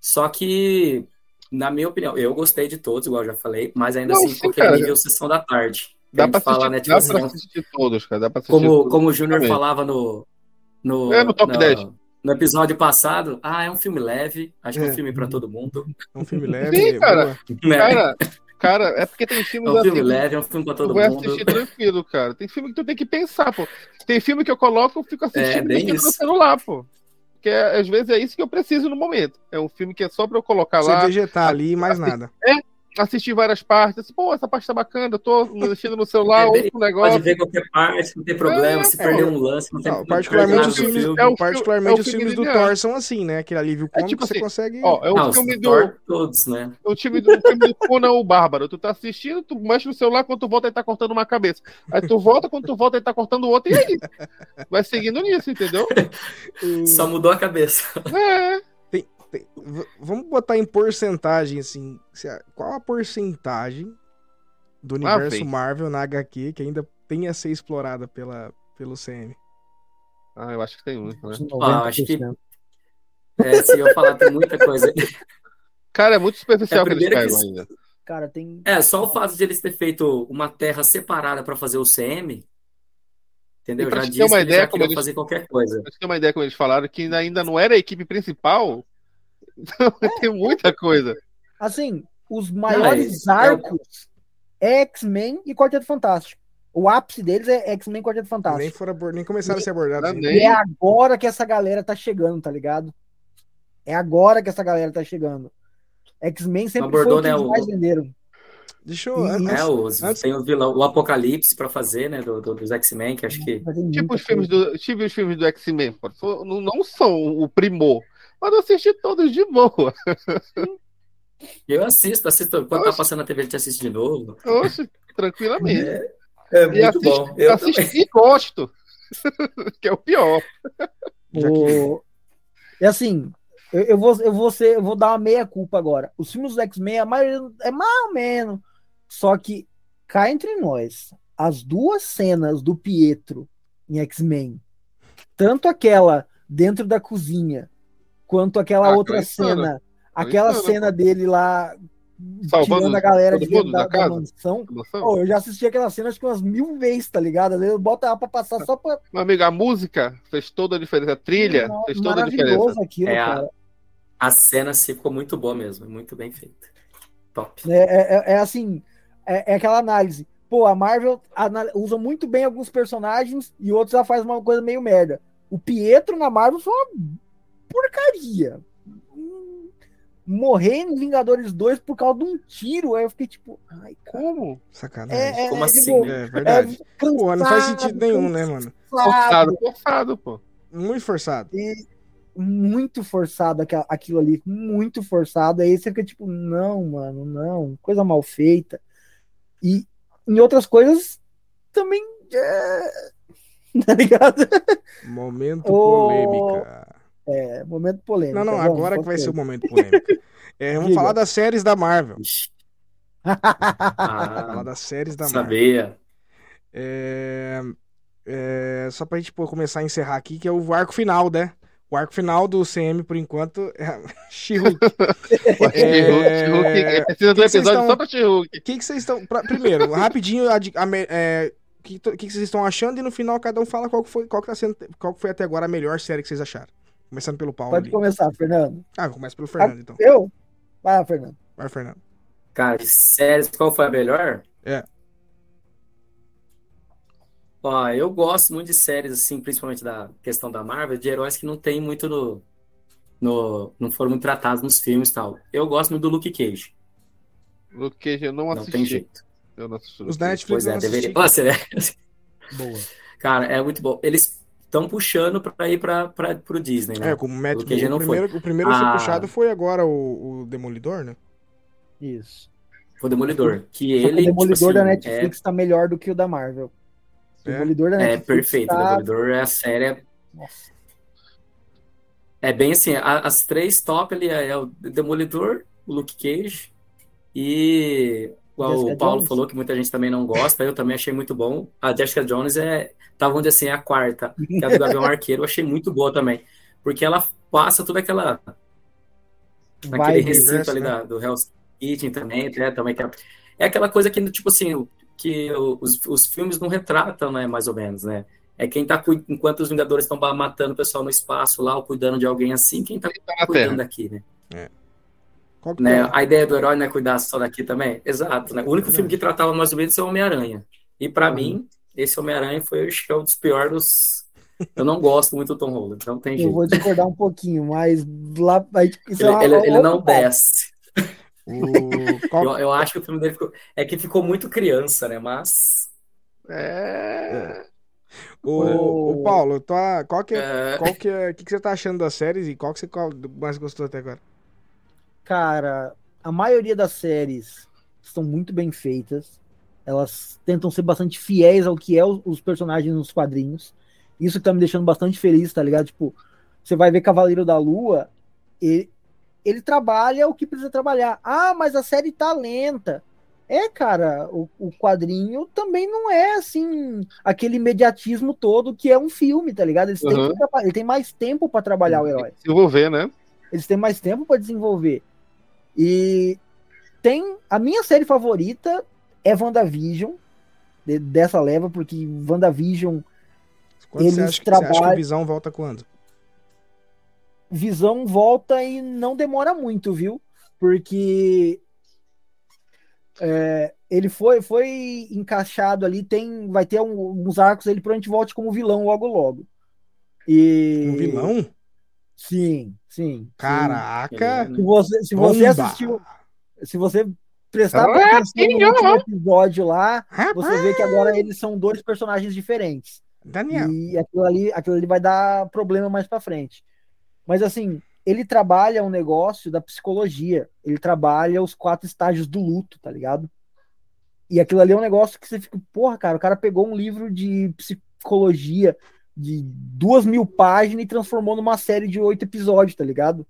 Só que, na minha opinião, eu gostei de todos, igual eu já falei, mas ainda Não, assim, sim, aquele nível sessão da tarde. Dá pra, fala, assistir, né, tipo, dá assim, pra assistir todos, cara. Dá pra assistir como, todos, como o Júnior falava no. No, é, no top no, 10 no episódio passado, ah, é um filme leve, acho que é um é. filme para todo mundo. É um filme leve. Sim, cara. Cara, cara, é porque tem filmes É um filme assim, leve, é um filme para todo mundo. Vou assistir tranquilo, cara. Tem filme que tu tem que pensar, pô. Tem filme que eu coloco, eu fico assistindo é, no celular, pô. Porque às vezes é isso que eu preciso no momento. É um filme que é só pra eu colocar Você lá, vegetar ali e mais nada. Assistir várias partes. Assim, Pô, essa parte tá bacana, eu tô mexendo no celular, É, outro negócio. Pode ver qualquer parte, não tem problema. Se É, perder é, um lance, não tem Não, perde particularmente os do filmes, filme. É o particularmente é o os filme filmes do. Thor são assim, né? Aquele alívio cômico tipo você assim, consegue. Ó, é o Não, filme do. Thor todos, né? O time do, o filme do Conan o Bárbaro. Tu tá assistindo, tu mexe no celular, quando tu volta ele tá cortando uma cabeça. Aí tu volta, quando tu volta ele tá cortando o outro, e aí? Vai seguindo nisso, entendeu? Só mudou a cabeça. É. tem- vamos botar em porcentagem, assim. Qual a porcentagem do universo vem. Marvel na HQ que ainda tem a ser explorada pela, pelo CM? Ah, eu acho que tem muito, né? Ah, acho que- É, se eu falar, tem muita coisa. Cara, é muito superficial É, que eles pegam que- ainda. Cara, tem. É, só o fato de eles ter feito uma terra separada para fazer o CM, entendeu? Pra Já ter uma ideia já como eles- fazer qualquer coisa. Pra você ter uma ideia como eles falaram, que ainda não era a equipe principal. Então tem muita coisa. Assim, os maiores é- é arcos é X-Men e Quarteto Fantástico. O ápice deles é X-Men e Quarteto Nem, Fantástico. foram abor- nem começaram a ser abordados. Nem- E é agora que essa galera tá chegando, tá ligado? É agora que essa galera tá chegando. X-Men sempre Abordou, foi o que né, eles o- mais venderam. Deixa eu. Antes- É, os, antes- tem o vilão, o Apocalipse para fazer, né? Do, do- dos X-Men, que acho que. Tipo os filmes do, tipo os filmes do X-Men, não, não são o primor. Mas eu assisti todos de boa. Eu assisto, assisto. Quando tá Oxe. passando na TV, a gente assiste de novo. Oxe, tranquilamente. É E assisto, eu assisto e gosto. que é o pior. O... E assim, eu, eu vou, eu, vou ser, eu vou dar uma meia culpa agora. Os filmes do X-Men, a maioria é mais ou menos. Só que, cá entre nós, as duas cenas do Pietro em X-Men, tanto aquela dentro da cozinha, quanto aquela Ah, outra cena, aquela insana, cena dele lá Salvando tirando a galera de dentro da, da da mansão. Pô, eu já assisti aquela cena acho que umas mil vezes, tá ligado? Às vezes eu boto ela pra passar só pra. Meu amigo, a música fez toda a diferença. A trilha fez toda a diferença. Maravilhoso aquilo, É a- cara. A cena ficou muito boa mesmo, muito bem feita. Top. É, é- é- é assim, é, é aquela análise. Pô, a Marvel usa muito bem alguns personagens e outros ela faz uma coisa meio merda. O Pietro na Marvel foi uma porcaria. Morrer em Vingadores 2 por causa de um tiro. Aí eu fiquei tipo, ai, cara. Como? Sacanagem. É, é, Como é, assim, tipo, É, é verdade. Pô, não faz cansado, sentido nenhum, né, mano? Forçado, cansado, forçado, pô. Muito forçado. e muito forçado aquilo ali, muito forçado. Aí você fica tipo, não, mano, não, coisa mal feita. E em outras coisas também é... tá ligado? Momento polêmica. É, momento polêmico. Não, não, Vamos, agora que vai ser o momento polêmico. É, vamos Diga. falar das séries da Marvel. Ixi, Falar Ah, das séries da Marvel. sabia. É, é, só pra gente pô, começar a encerrar aqui, que é o arco final, né? O arco final do CM, por enquanto, é She-Hulk. É, She-Hulk, Precisa do que que vocês episódio estão- só pra She-Hulk. O que, que vocês estão. pra- primeiro, rapidinho, a, é, o que, o que, que vocês estão achando e no final cada um fala qual que foi, qual que tá sendo, qual que foi até agora a melhor série que vocês acharam. Começando pelo Paulo. Pode ali. começar, Fernando. Ah, começa pelo Fernando, então. Eu? Vai lá, Fernando. Vai, Fernando. Cara, de séries, qual foi a melhor? É. Ó, eu gosto muito de séries, assim, principalmente da questão da Marvel, de heróis que não tem muito no, no, não foram muito tratados nos filmes e tal. Eu gosto muito do Luke Cage. Luke Cage eu não Não assisti. tem jeito. Eu não assisti. Os da Netflix Pois é, não deveria. Nossa, é... Boa. Cara, é muito bom. Eles estão puxando pra ir pra, pro Disney, né? É, como o Matt, O o não primeiro, o primeiro a ser Ah. puxado foi agora o, o Demolidor, né? Isso. O Demolidor. Que Só que ele, o Demolidor tipo da assim, Netflix tá melhor do que o da Marvel. O É? Demolidor da É, é Netflix perfeito. O tá... Demolidor é a série. é- Nossa. É bem assim, a- as três top ali é, é o Demolidor, o Luke Cage e igual Jessica o Paulo Jones. falou que muita gente também não gosta, eu também achei muito bom. A Jessica Jones é, tava onde assim, é a quarta, que é a do Gavião Arqueiro, eu achei muito boa também, porque ela passa toda aquela naquele Vai, universo, recinto ali né? da, do Hell's Kitchen também, né, também que é, é aquela coisa que tipo assim, que os, os filmes não retratam, né, mais ou menos, né? É quem tá enquanto os Vingadores estão matando o pessoal no espaço lá, ou cuidando de alguém assim, quem tá Tá cuidando Terra. daqui, né? Que né? é? A ideia do herói não é cuidar só daqui também? Exato, né? O único filme que tratava mais ou menos é o Homem-Aranha. E pra Uhum. mim, esse Homem-Aranha foi acho que é um dos piores dos, Eu não gosto muito do Tom Holland, não tem Eu jeito. vou discordar um pouquinho, mas lá. isso Ele, é uma- ele- ele não desce. O... Eu, eu acho que o filme dele ficou. É que ficou muito criança, né? Mas. É. o, o Paulo, tua, qual que é, é, qual que é, o que, que você tá achando das séries e qual que você qual mais gostou até agora? Cara, a maioria das séries estão muito bem feitas. Elas tentam ser bastante fiéis ao que é os, os personagens nos quadrinhos. Isso que tá me deixando bastante feliz, tá ligado? Tipo, você vai ver Cavaleiro da Lua, ele, ele trabalha o que precisa trabalhar. Ah, mas a série tá lenta. É, cara, o, o quadrinho também não é assim aquele imediatismo todo que é um filme, tá ligado? Eles têm Uhum. traba- ele tem mais tempo pra trabalhar o herói Se envolver, né? eles têm mais tempo para desenvolver. E tem a minha série favorita é WandaVision, de- dessa leva, porque WandaVision, Quando você Eles acha, que- você acha que trabalham- Visão volta quando? Visão volta e não demora muito, viu? Porque é, ele foi, foi encaixado ali, tem, vai ter um- uns arcos, ele provavelmente volte como vilão logo logo. E Um vilão? Sim, sim. Caraca! sim. Se você, se você assistiu, se você prestar Ah, atenção no último episódio lá, Rapaz, você vê que agora eles são dois personagens diferentes. Daniel. E aquilo ali, aquilo ali vai dar problema mais pra frente. Mas assim, ele trabalha um negócio da psicologia. Ele trabalha os quatro estágios do luto, tá ligado? E aquilo ali é um negócio que você fica, porra, cara, o cara pegou um livro de psicologia de duas mil páginas e transformou numa série de oito episódios, tá ligado?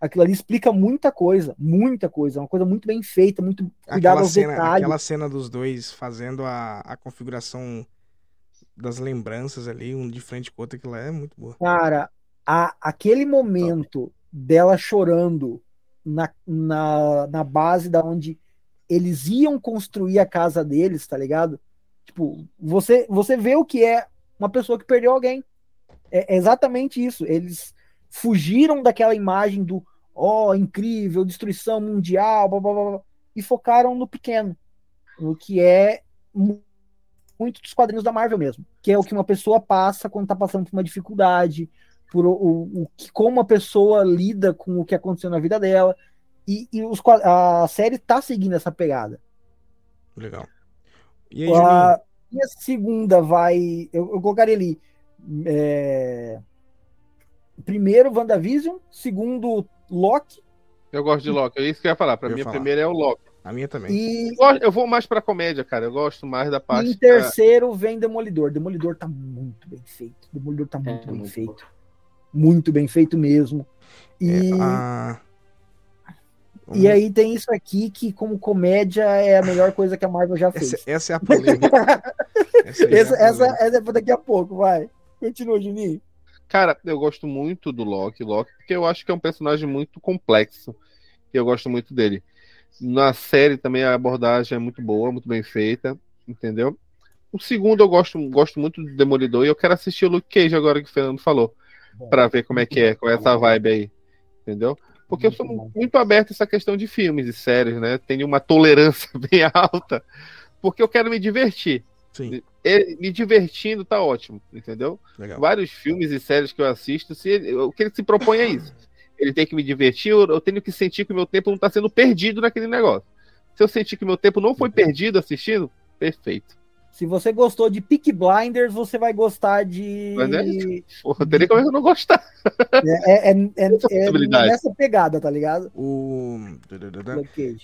Aquilo ali explica muita coisa, muita coisa, uma coisa muito bem feita, muito cuidado Aquela aos cena, detalhes. aquela cena dos dois fazendo a, a configuração das lembranças ali, um de frente com o outro, aquilo lá é muito boa. Cara, a- aquele momento dela chorando na, na, na base da onde eles iam construir a casa deles, tá ligado? Tipo, você, você vê o que é uma pessoa que perdeu alguém. É exatamente isso. Eles fugiram daquela imagem do ó, incrível, destruição mundial, blá, blá, blá, blá, e focaram no pequeno, no que é mu- muito dos quadrinhos da Marvel mesmo, que é o que uma pessoa passa quando tá passando por uma dificuldade, por o, o, o que como uma pessoa lida com o que aconteceu na vida dela. E, e os, a série tá seguindo essa pegada. Legal. E aí, Juninho? A minha segunda vai. Eu, eu colocaria ali. é, primeiro, WandaVision. Segundo, Loki. Eu gosto de Loki. É isso que eu ia falar. Pra Eu mim, a primeira é o Loki. A minha também. E, Eu gosto- Eu vou mais pra comédia, cara. Eu gosto mais da e parte. em terceiro vem Demolidor. Demolidor tá muito bem feito. Demolidor tá É, muito bem muito feito. Muito bem feito mesmo. E, É, a- e aí tem isso aqui que, como comédia, é a melhor coisa que a Marvel já fez. essa, essa é a polêmica. Essa, aí é a Essa, essa, polêmica. essa é pra daqui a pouco, vai. Continua, Juninho. Cara, eu gosto muito do Loki, Loki, porque eu acho que é um personagem muito complexo. E eu gosto muito dele. Na série também a abordagem é muito boa, muito bem feita, entendeu? O segundo eu gosto, gosto muito do Demolidor e eu quero assistir o Luke Cage agora que o Fernando falou, pra ver como é que é, qual é essa vibe aí, entendeu? Porque eu sou Muito bom. muito aberto a essa questão de filmes e séries, né? Tenho uma tolerância bem alta, porque eu quero me divertir. Sim, E me divertindo tá ótimo, entendeu? legal. vários filmes e séries que eu assisto, se ele- o que ele se propõe é isso. Ele tem que me divertir, eu, eu tenho que sentir que o meu tempo não está sendo perdido naquele negócio. Se eu sentir que meu tempo não foi perdido assistindo, perfeito. Se você gostou de Peak Blinders, você vai gostar de. Mas é Porra, não teria como eu não gostar. É, é, é- é- Essa é nessa pegada, tá ligado? O.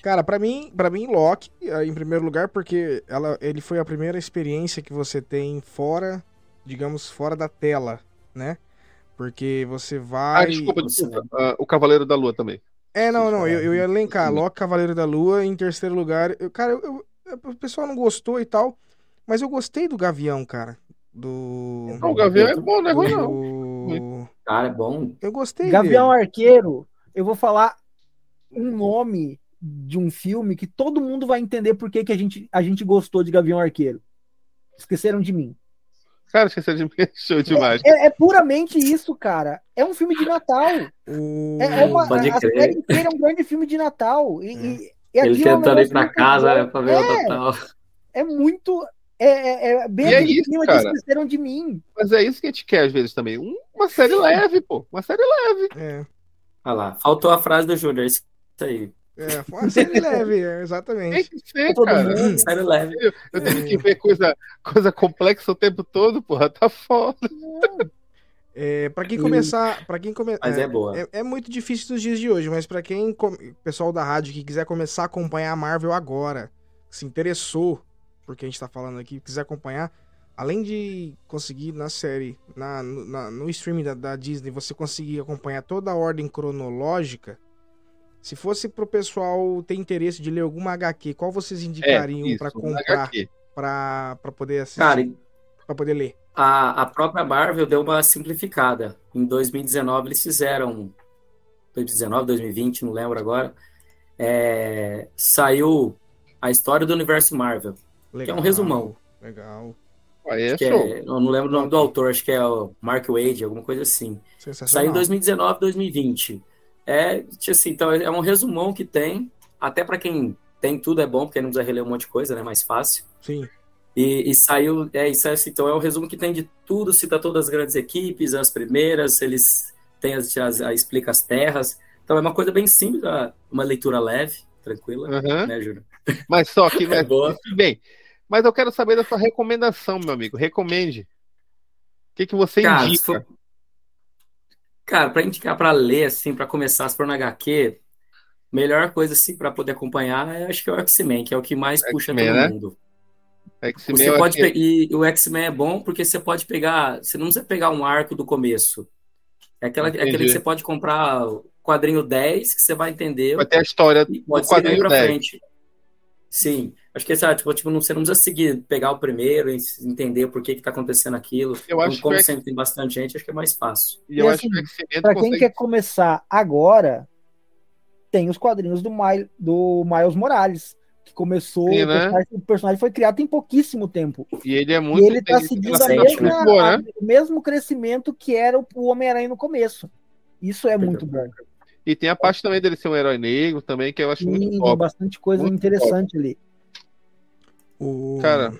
Cara, pra mim, para mim Loki eh, em primeiro lugar porque ela, ele foi a primeira experiência que você tem fora, digamos, fora da tela, né? Porque você vai Ah, desculpa, desculpa. Ah, o Cavaleiro da Lua também. É, não, não, eu, eu ia elencar. Loki Cavaleiro da Lua em terceiro lugar. Eu, cara, eu- eu- o pessoal não gostou e tal, mas eu gostei do Gavião, cara. Do. Não, o Gavião é bom, não é ruim, não. Cara, é bom. Eu gostei Gavião dele. Arqueiro, eu vou falar um nome de um filme que todo mundo vai entender por que, que a, gente, a gente gostou de Gavião Arqueiro. Esqueceram de mim. Cara, esqueci de mim. Show demais. É, é puramente isso, cara. É um filme de Natal. É, é uma, Pode a crer. série inteira é um grande filme de Natal. E, e- e Ele é um tentando ir pra casa, né, pra ver É. o Natal. é muito É, é, é bem E é aquele isso, clima cara. de esqueceram de mim. Mas é isso que a gente quer às vezes também. Um- uma série leve, pô. Uma série leve. É, Olha lá, faltou a frase do Júnior, isso aí. é, foi uma série leve, é, Tem exatamente. que ser, cara. mundo. Sério leve. Eu tenho que ver coisa, coisa complexa o tempo todo, porra. Tá foda. É, para quem começar, para quem come... Mas é boa. É, é muito difícil nos dias de hoje, mas pra quem pessoal da rádio que quiser começar a acompanhar a Marvel agora, se interessou porque a gente tá falando aqui, quiser acompanhar, além de conseguir na série, na, na- no streaming da, da Disney, você conseguir acompanhar toda a ordem cronológica. Se fosse pro pessoal ter interesse de ler alguma HQ, qual vocês indicariam isso, pra na comprar, pra poder assistir, pra poder ler? a, a própria Marvel deu uma simplificada. Em 2019 eles fizeram. 2019, 2020, não lembro agora. é, saiu a história do universo Marvel. Legal, é um resumão. Legal. Aí é que show. é- eu não lembro o nome do autor, acho que é o Mark Wade, alguma coisa assim. Saiu em 2019, 2020. É, tipo assim, então é um resumão que tem. Até para quem tem tudo é bom, porque não precisa reler um monte de coisa, né? Mais fácil. Sim. E, e saiu, é isso, é, assim, então é um resumo que tem de tudo, cita todas as grandes equipes, as primeiras, eles têm as, as, a- explica as terras. Então é uma coisa bem simples, uma- leitura leve, tranquila, Aham. né, Júlio? Mas só que, É né, boa. bem, mas eu quero saber da sua recomendação, meu amigo. Recomende. O que, que você Cara, indica? for- Cara, pra indicar pra ler, assim, pra começar, se for na HQ, melhor coisa, assim, pra poder acompanhar, é, acho que é o X-Men, que é o que mais puxa todo né? mundo. Você pode pe- e o X-Men é bom porque você pode pegar, você não precisa pegar um arco do começo. É aquela, é aquele que você pode comprar quadrinho 10, que você vai entender, vai ter a história do quadrinho pra 10. frente. Sim, acho que sabe, tipo, tipo, não, você não precisa seguir, pegar o primeiro e entender por que que tá acontecendo aquilo. Eu acho Como que é- sempre tem bastante gente, acho que é mais fácil. E eu E acho assim, que o X-Men Pra quem consegue... quer começar agora, tem os quadrinhos do, Mi- do Miles Morales, que começou, Sim, o, né? personagem, o personagem foi criado tem pouquíssimo tempo. E ele é muito... e ele tá tem- seguindo a mesma, boa, né? a- o mesmo crescimento que era o, o Homem-Aranha no começo. Isso é muito bom. E tem a parte também dele ser um herói negro também, que eu acho Sim, muito tem top. bastante coisa Muito interessante ali. O... Cara.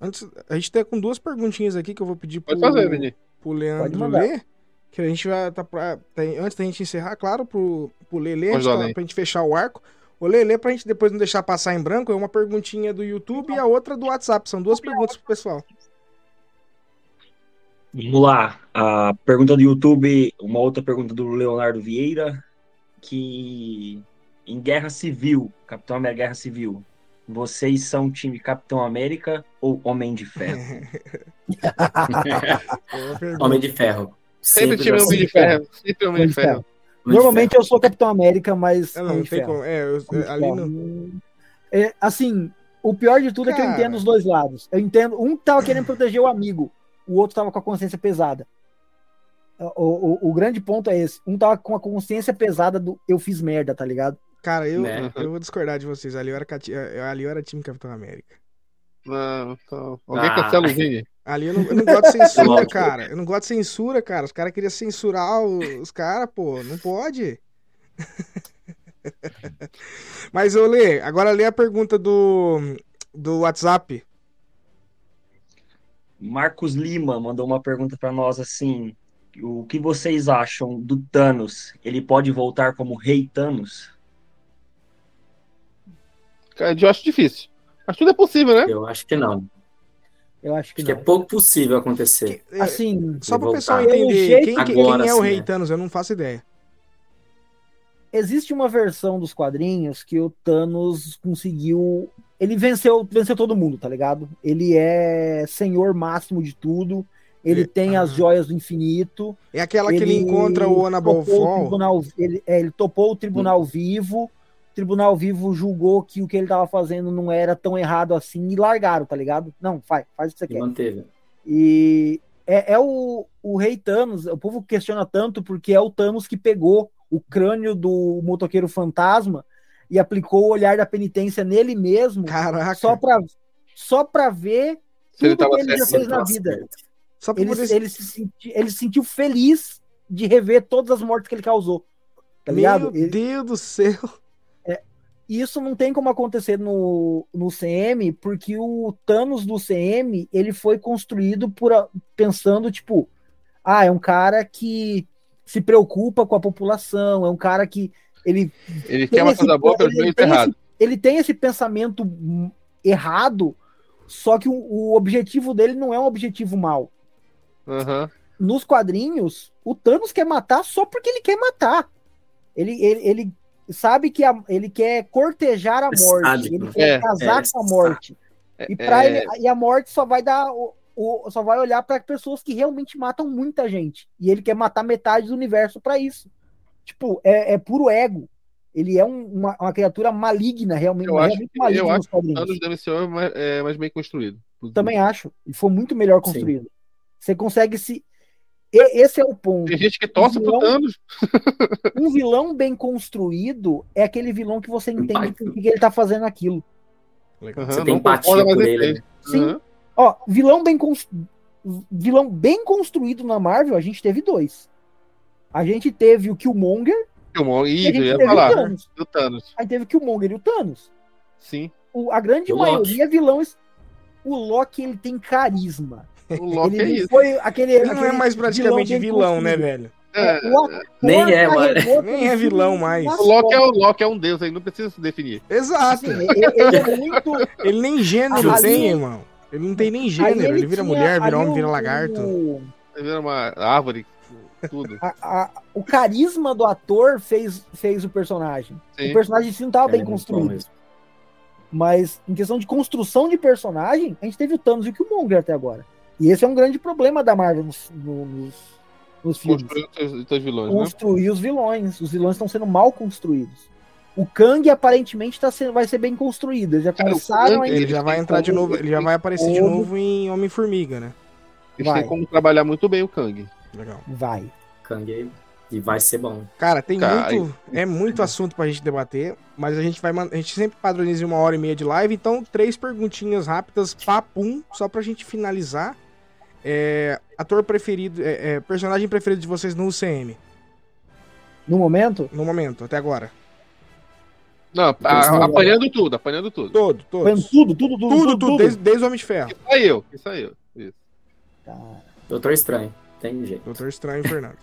Antes, a gente tá com duas perguntinhas aqui que eu vou pedir pro, Pode fazer, Vini. pro Leandro ler. Que a gente vai tá pra, tem- antes da gente encerrar, claro, pro, pro Lele, antes tá, pra gente fechar o arco. O Lele, pra gente depois não deixar passar em branco, é uma perguntinha do YouTube e a outra do WhatsApp. São duas perguntas pro pessoal. Vamos lá. A pergunta do YouTube, uma outra pergunta do Leonardo Vieira, que em Guerra Civil, Capitão América Guerra Civil, vocês são time Capitão América ou Homem de Ferro? Homem de Ferro. Sempre um assim. homem de ferro. Sempre homem de ferro. Normalmente eu sou Capitão América, mas. É, não, Homem não de tem Ferro. como. É, eu- ali Ferro. no, É, assim, o pior de tudo é que eu Cara. entendo os dois lados. Eu entendo, um tava querendo proteger o amigo, o outro tava com a consciência pesada. O, o, o grande ponto é esse. Um tava com a consciência pesada do eu fiz merda, tá ligado? Cara, eu, Né? eu vou discordar de vocês. Ali eu era, cati- eu- ali eu era time Capitão América. Não, então... Alguém Ah. cancela o Vini. Ali eu não, eu não gosto de censura, cara. Eu não gosto de censura, cara. Os caras queriam censurar os caras, pô. Não pode. Mas eu lê, agora lê a pergunta do, do WhatsApp. Marcos Lima mandou uma pergunta para nós assim: o que vocês acham do Thanos? Ele pode voltar como Rei Thanos? Cara, eu acho difícil. Mas tudo é possível, né? Eu acho que não. Eu acho que Acho que é pouco possível acontecer. É, Assim, Só pro voltar. pessoal entender quem, que- Agora quem é o Rei né? Thanos, eu não faço ideia. existe uma versão dos quadrinhos que o Thanos conseguiu. Ele venceu, venceu todo mundo, tá ligado? Ele é senhor máximo de tudo. Ele E- tem as ah. joias do infinito. É aquela que ele encontra o o tribunal, ele, é, ele topou o tribunal vivo. Tribunal vivo julgou que o que ele tava fazendo não era tão errado assim e largaram, tá ligado? Não, faz, faz o que você E quer. manteve. E é, é o, o rei Thanos, o povo questiona tanto porque é o Thanos que pegou o crânio do motoqueiro fantasma e aplicou o olhar da penitência nele mesmo, Caraca. só pra, só pra ver Se ele tudo tava que ele já fez na vida. Só Ele, poder... ele, se senti, ele se sentiu feliz de rever todas as mortes que ele causou. Tá ligado? Meu Ele- Deus do céu. Isso não tem como acontecer no, no CM, porque o Thanos do CM, ele foi construído por pensando, tipo, ah, é um cara que se preocupa com a população, é um cara que ele Ele tem quer uma esse- coisa boa pelo tem esse- errado. ele tem esse pensamento errado, só que o, o objetivo dele não é um objetivo mau. Aham. Nos quadrinhos, o Thanos quer matar só porque ele quer matar. Ele, ele, ele sabe que a- ele quer cortejar a É morte, ele quer É, casar é com a morte. E, pra É, ele- e a morte só vai dar. O, o- só vai olhar para pessoas que realmente matam muita gente. E ele quer matar metade do universo para isso. Tipo, é, é puro ego. Ele é um- uma, uma criatura maligna, realmente, Eu acho realmente que- maligna eu quadrinhos. Thanos da MCU é mais, é mais bem construído. Também acho. E foi muito melhor construído. Você consegue se. E- esse é o ponto. Tem gente que torce pro Vilão- Thanos. Um vilão bem construído é aquele vilão que você entende por que ele tá fazendo aquilo. Legal. Aham, Você tem empatia por ele, né? Sim. Aham. Ó, vilão bem cons- vilão bem construído na Marvel, a gente teve dois. A gente teve o Killmonger Filmou. e a gente eu ia teve o falar. Thanos. Do Thanos. A gente teve o Killmonger e o Thanos. Sim. O- a grande o Loki. maioria é vilões. O Loki ele tem carisma. O Loki ele é não isso. foi aquele. Ele não é aquele mais praticamente bem vilão, né, velho? É, o ator Nem é, mano. Nem aquele é vilão filme mais. o Loki é o Loki é um deus aí, não precisa se definir. Exato. Assim, ele, ele é muito. Ele nem gênero Ali- tem, irmão. Ele não tem nem gênero. Ele, vira tinha- mulher, vira homem, vira lagarto. o- Você vira uma árvore, tudo. a- a- o carisma do ator fez, fez o personagem. Sim. O personagem em si não estava bem É, construído. Mas em questão de construção de personagem, a gente teve o Thanos e o Killmonger até agora. E esse é um grande problema da Marvel nos, no- nos, nos filmes. Os seus vilões, né? Construir os vilões. Os vilões estão sendo mal construídos. O Kang aparentemente tá sendo, vai ser bem construído. Eles já Cara, começaram a. Ele já vai entrar de novo. Ele já vai aparecer de novo em Homem-Formiga, né? Eles Vai. têm como trabalhar muito bem o Kang. Legal. Vai. Kang e vai ser bom. Cara, tem Cara, muito. É muito assunto pra gente debater. Mas a gente vai. A gente sempre padroniza em uma hora e meia de live. Então, três perguntinhas rápidas, papum, só pra gente finalizar. É, ator preferido. é, é, personagem preferido de vocês no UCM, No momento, no momento, até agora. Não, a- apanhando tudo, apanhando tudo. Todo, foi todos. tudo, tudo, tudo, Tudo, tudo, desde, desde o Homem de Ferro. Isso aí eu, isso aí eu. Isso. Cara, Doutor Estranho. Tem jeito. Doutor Estranho Fernando.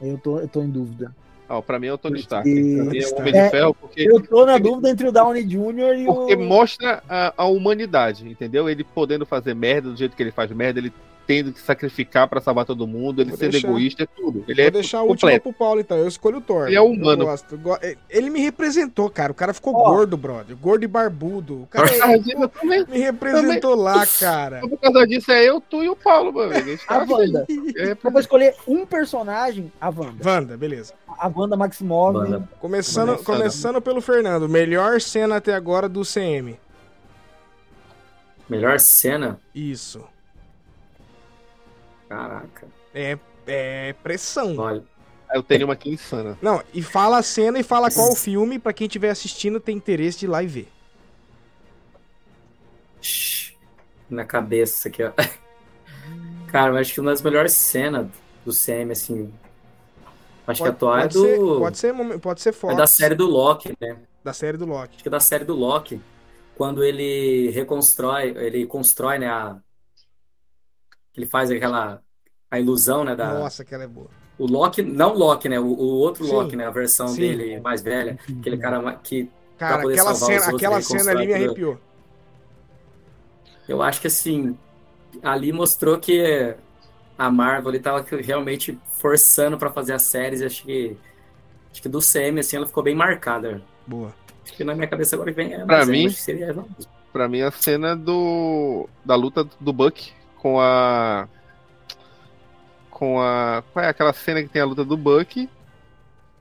eu, tô, eu tô em dúvida. Ó, pra mim é o Tony Stark. E- mim é o Homem É, de Ferro, porque, Eu tô na dúvida entre o Downey Jr. e porque o. mostra a, a humanidade, entendeu? Ele podendo fazer merda do jeito que ele faz merda, ele tendo que sacrificar pra salvar todo mundo, ele Vou deixar- egoísta, é tudo. Ele Vou é deixar a última completo. pro Paulo, então. Eu escolho o Thor. Ele é humano. Go- Ele me representou, cara. O cara ficou Ó. gordo, brother. Gordo e barbudo. O cara também- me representou lá, cara. Por causa disso é eu, tu e o Paulo, amigo. A gente A tá- Wanda. é, Eu vou escolher um personagem, a Wanda. Wanda, beleza. A Wanda Maximov. Wanda. Começando, Começando. começando pelo Fernando. Melhor cena até agora do CM. Melhor cena? Isso. Caraca. É, é pressão. Olha. eu tenho uma aqui insana. Não, e fala a cena e fala qual filme pra quem estiver assistindo tem interesse de ir lá e ver. Na cabeça aqui, ó. Cara, eu acho que uma das melhores cenas do CM, assim. Acho que atual é pode ser, do. pode ser, pode ser É Fox. da série do Loki, né? da série do Loki. Acho que é da série do Loki. Quando ele reconstrói, ele constrói, né? A... Ele faz aquela. A ilusão, né? Da... Nossa, que ela é boa. O Loki, não o Loki, né? O, o outro Sim. Loki, né? A versão Sim. dele mais velha. Aquele cara ma- que Cara, poder aquela cena, aquela cena ali me arrepiou. Eu acho que assim, ali mostrou que a Marvel ele tava realmente forçando pra fazer as séries. e Acho que acho que do CM assim ela ficou bem marcada. Boa. Acho que na minha cabeça agora vem é, Pra mim- acho que seria. Pra mim, a cena do da luta do Buck com a. Com a. Qual é aquela cena que tem a luta do Buck?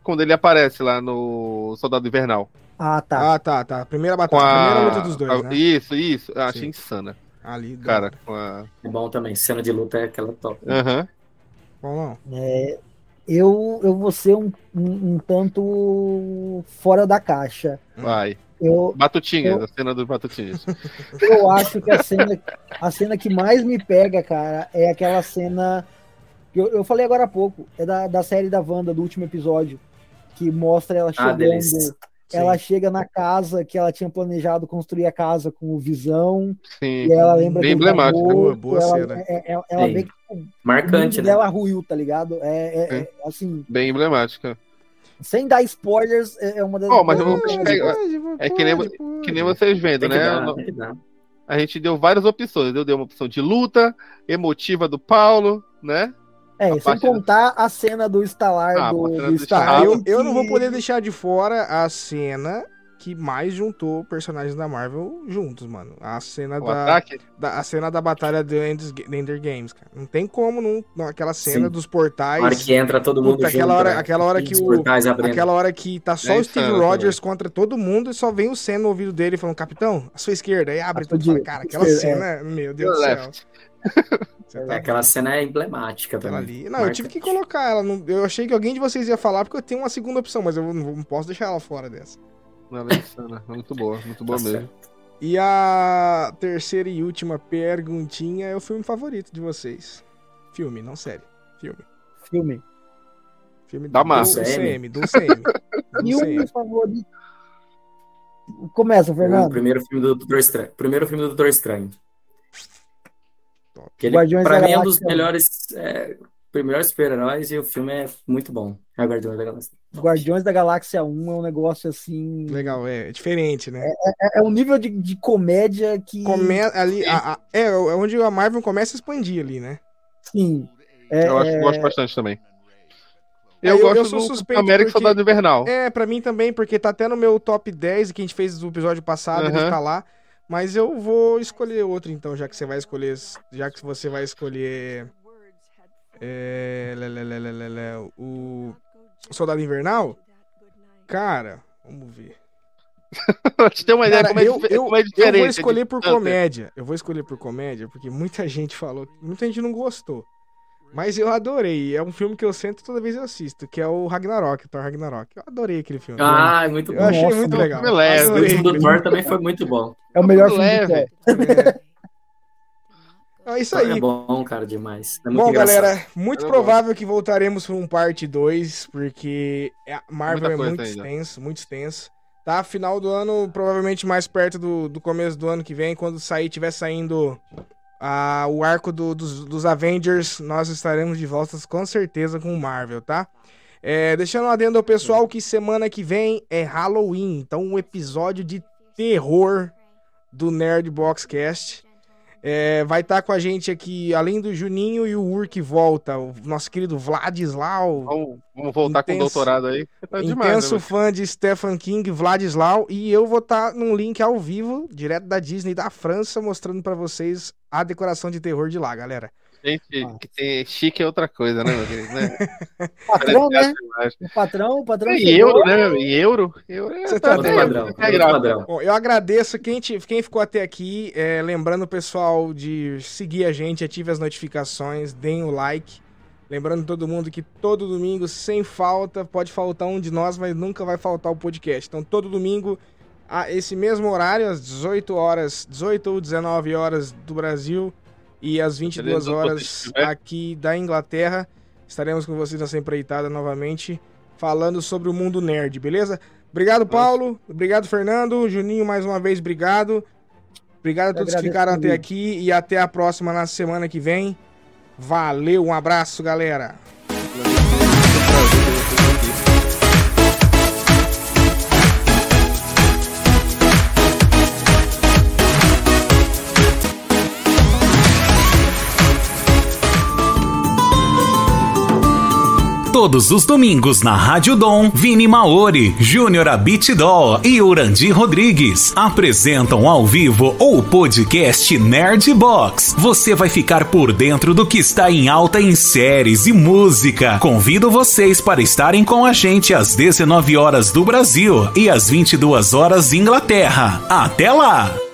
Quando ele aparece lá no Soldado Invernal. Ah, tá. Ah, tá, tá. Primeira batalha, a. primeira luta dos dois, a- né? Isso, isso. Eu achei Sim. insana. Ali, Cara, com a. É bom também. Cena de luta é aquela top. Aham. Bom, não. É, eu, eu vou ser um, um, um tanto fora da caixa. Vai. Eu, Batutinhas, Eu- a cena dos batutinhas. eu acho que a cena, a cena que mais me pega, cara, é aquela cena. que Eu, eu falei agora há pouco, é da, da série da Wanda, do último episódio. Que mostra ela Ah, chegando. delícia. ela chega na casa que ela tinha planejado construir a casa com o Visão. Sim. E ela lembra Bem emblemático. da Boa, boa ela, cena. é- é- ela Sim. vê que Marcante, né? dela ruiu, tá ligado? É, é- é, assim, Bem emblemática. Sem dar spoilers, é é uma das. Ó, mas eu vou pegar- É que nem, que nem vocês vendo, né? dar. A gente deu várias opções. Eu dei uma opção de luta, emotiva do Paulo, né? É, a sem contar a cena do estalar Ah, do, do Ah, eu, eu não vou poder deixar de fora a cena que mais juntou personagens da Marvel juntos, mano. A cena O da, da- a cena da batalha do Ender, Games, cara. Não tem como não, não- aquela cena Sim. dos Na portais. hora que entra todo mundo Puta, aquela junto, hora- né? aquela hora E que os o-. Aquela hora que tá só É o Steve Rogers contra todo mundo e só vem o Sam no ouvido dele falando, capitão, a sua esquerda. Aí abre A tudo e fala, cara, aquela cena, meu Deus do céu. Você É, tá aquela cena é emblemática Aquela também. ali. Não, eu tive que colocar ela. Eu achei que alguém de vocês ia falar, porque eu tenho uma segunda opção, mas eu não, vou- não posso deixar ela fora dessa. Ela é insana. Muito boa, muito boa Tá mesmo. certo. E a terceira e última perguntinha é o filme favorito de vocês. Filme, não série. Filme. Filme. Filme Da do, massa. do CM, do CM. Do E um dos favoritos. Começa, O Fernando. primeiro filme do Doutor Estranho. Primeiro filme do Doutor Estranho. Que ele, Guardiões pra mim, é um dos melhores, é, melhores super-heróis e o filme é muito bom. É o Guardiões da Galáxia. Guardiões da Galáxia 1 é um negócio assim. Legal, é, é diferente, né? É, é um nível de, de comédia que. Come, ali, a- a- é, é onde a Marvel começa a expandir ali, né? Sim. É, Eu acho, é- gosto bastante também. É, Eu, eu- gosto eu sou do suspeito América porque- Soldado Invernal. É, pra mim também, porque tá até no meu top 10 que a gente fez no episódio passado, ele Aham. tá lá. Mas eu vou escolher outro então, já que você vai escolher. Já que você vai escolher. É, o Soldado Invernal. Cara, vamos ver. Te ter uma ideia Cara, como é, eu, eu, é eu vou escolher por comédia. Eu vou escolher por comédia, porque muita gente falou. Muita gente não gostou. Mas eu adorei. É um filme que eu sento toda vez eu assisto, que é o Ragnarok, Thor Ragnarok. Eu adorei aquele filme. Ah, é muito eu bom. achei nossa, muito filme legal. leve. O último do Thor também foi muito bom. é o melhor filme leve. Thor. É isso Thor aí. é bom, cara, demais. É muito Bom, engraçado. galera, muito Eu provável que voltaremos para um parte 2, porque a Marvel Muita é muito ainda. extenso, muito extenso. Tá? Final do ano, provavelmente mais perto do, do começo do ano que vem, quando sair, tiver saindo ah, o arco do- dos, dos Avengers, nós estaremos de volta com certeza com o Marvel, tá? É, deixando um adendo ao pessoal que semana que vem é Halloween, então um episódio de terror do Nerd Box Cast. É, vai estar com a gente aqui, além do Juninho e o Urk volta, o nosso querido Vladislau, Vamos, vamos voltar com o Intenso- doutorado aí. Tá demais, intenso né, fã de Stephen King, Vladislau, e eu vou estar num link ao vivo, direto da Disney da França, mostrando pra vocês a decoração de terror de lá, galera. Gente, Ah. que tem chique é outra coisa, né, meu querido? Né? Patrão, né? é. O patrão, o patrão. Em chegou. euro, né, meu? Em euro? euro é, Você tá Outro É, padrão. é graça. padrão. Bom, eu agradeço quem, te- quem ficou até aqui, é, lembrando o pessoal de seguir a gente, ative as notificações, deem o like. Lembrando todo mundo que todo domingo, sem falta, pode faltar um de nós, mas nunca vai faltar o podcast. Então, todo domingo, a esse mesmo horário, às 18 horas, 18 ou 19 horas do Brasil e às 22 Beleza, horas aqui da Inglaterra, estaremos com vocês nessa empreitada novamente, falando sobre o mundo nerd, beleza? Obrigado, Paulo. Obrigado, Fernando. Juninho, mais uma vez, obrigado. Obrigado a todos que ficaram até aqui e até a próxima na semana que vem. Valeu, um abraço, galera. Todos os domingos na Rádio Dom, Vini Maori, Júnior Abitidol e Urandi Rodrigues apresentam ao vivo o podcast Nerd Box. Você vai ficar por dentro do que está em alta em séries e música. Convido vocês para estarem com a gente às 19 horas do Brasil e às 22 horas Inglaterra. Até lá!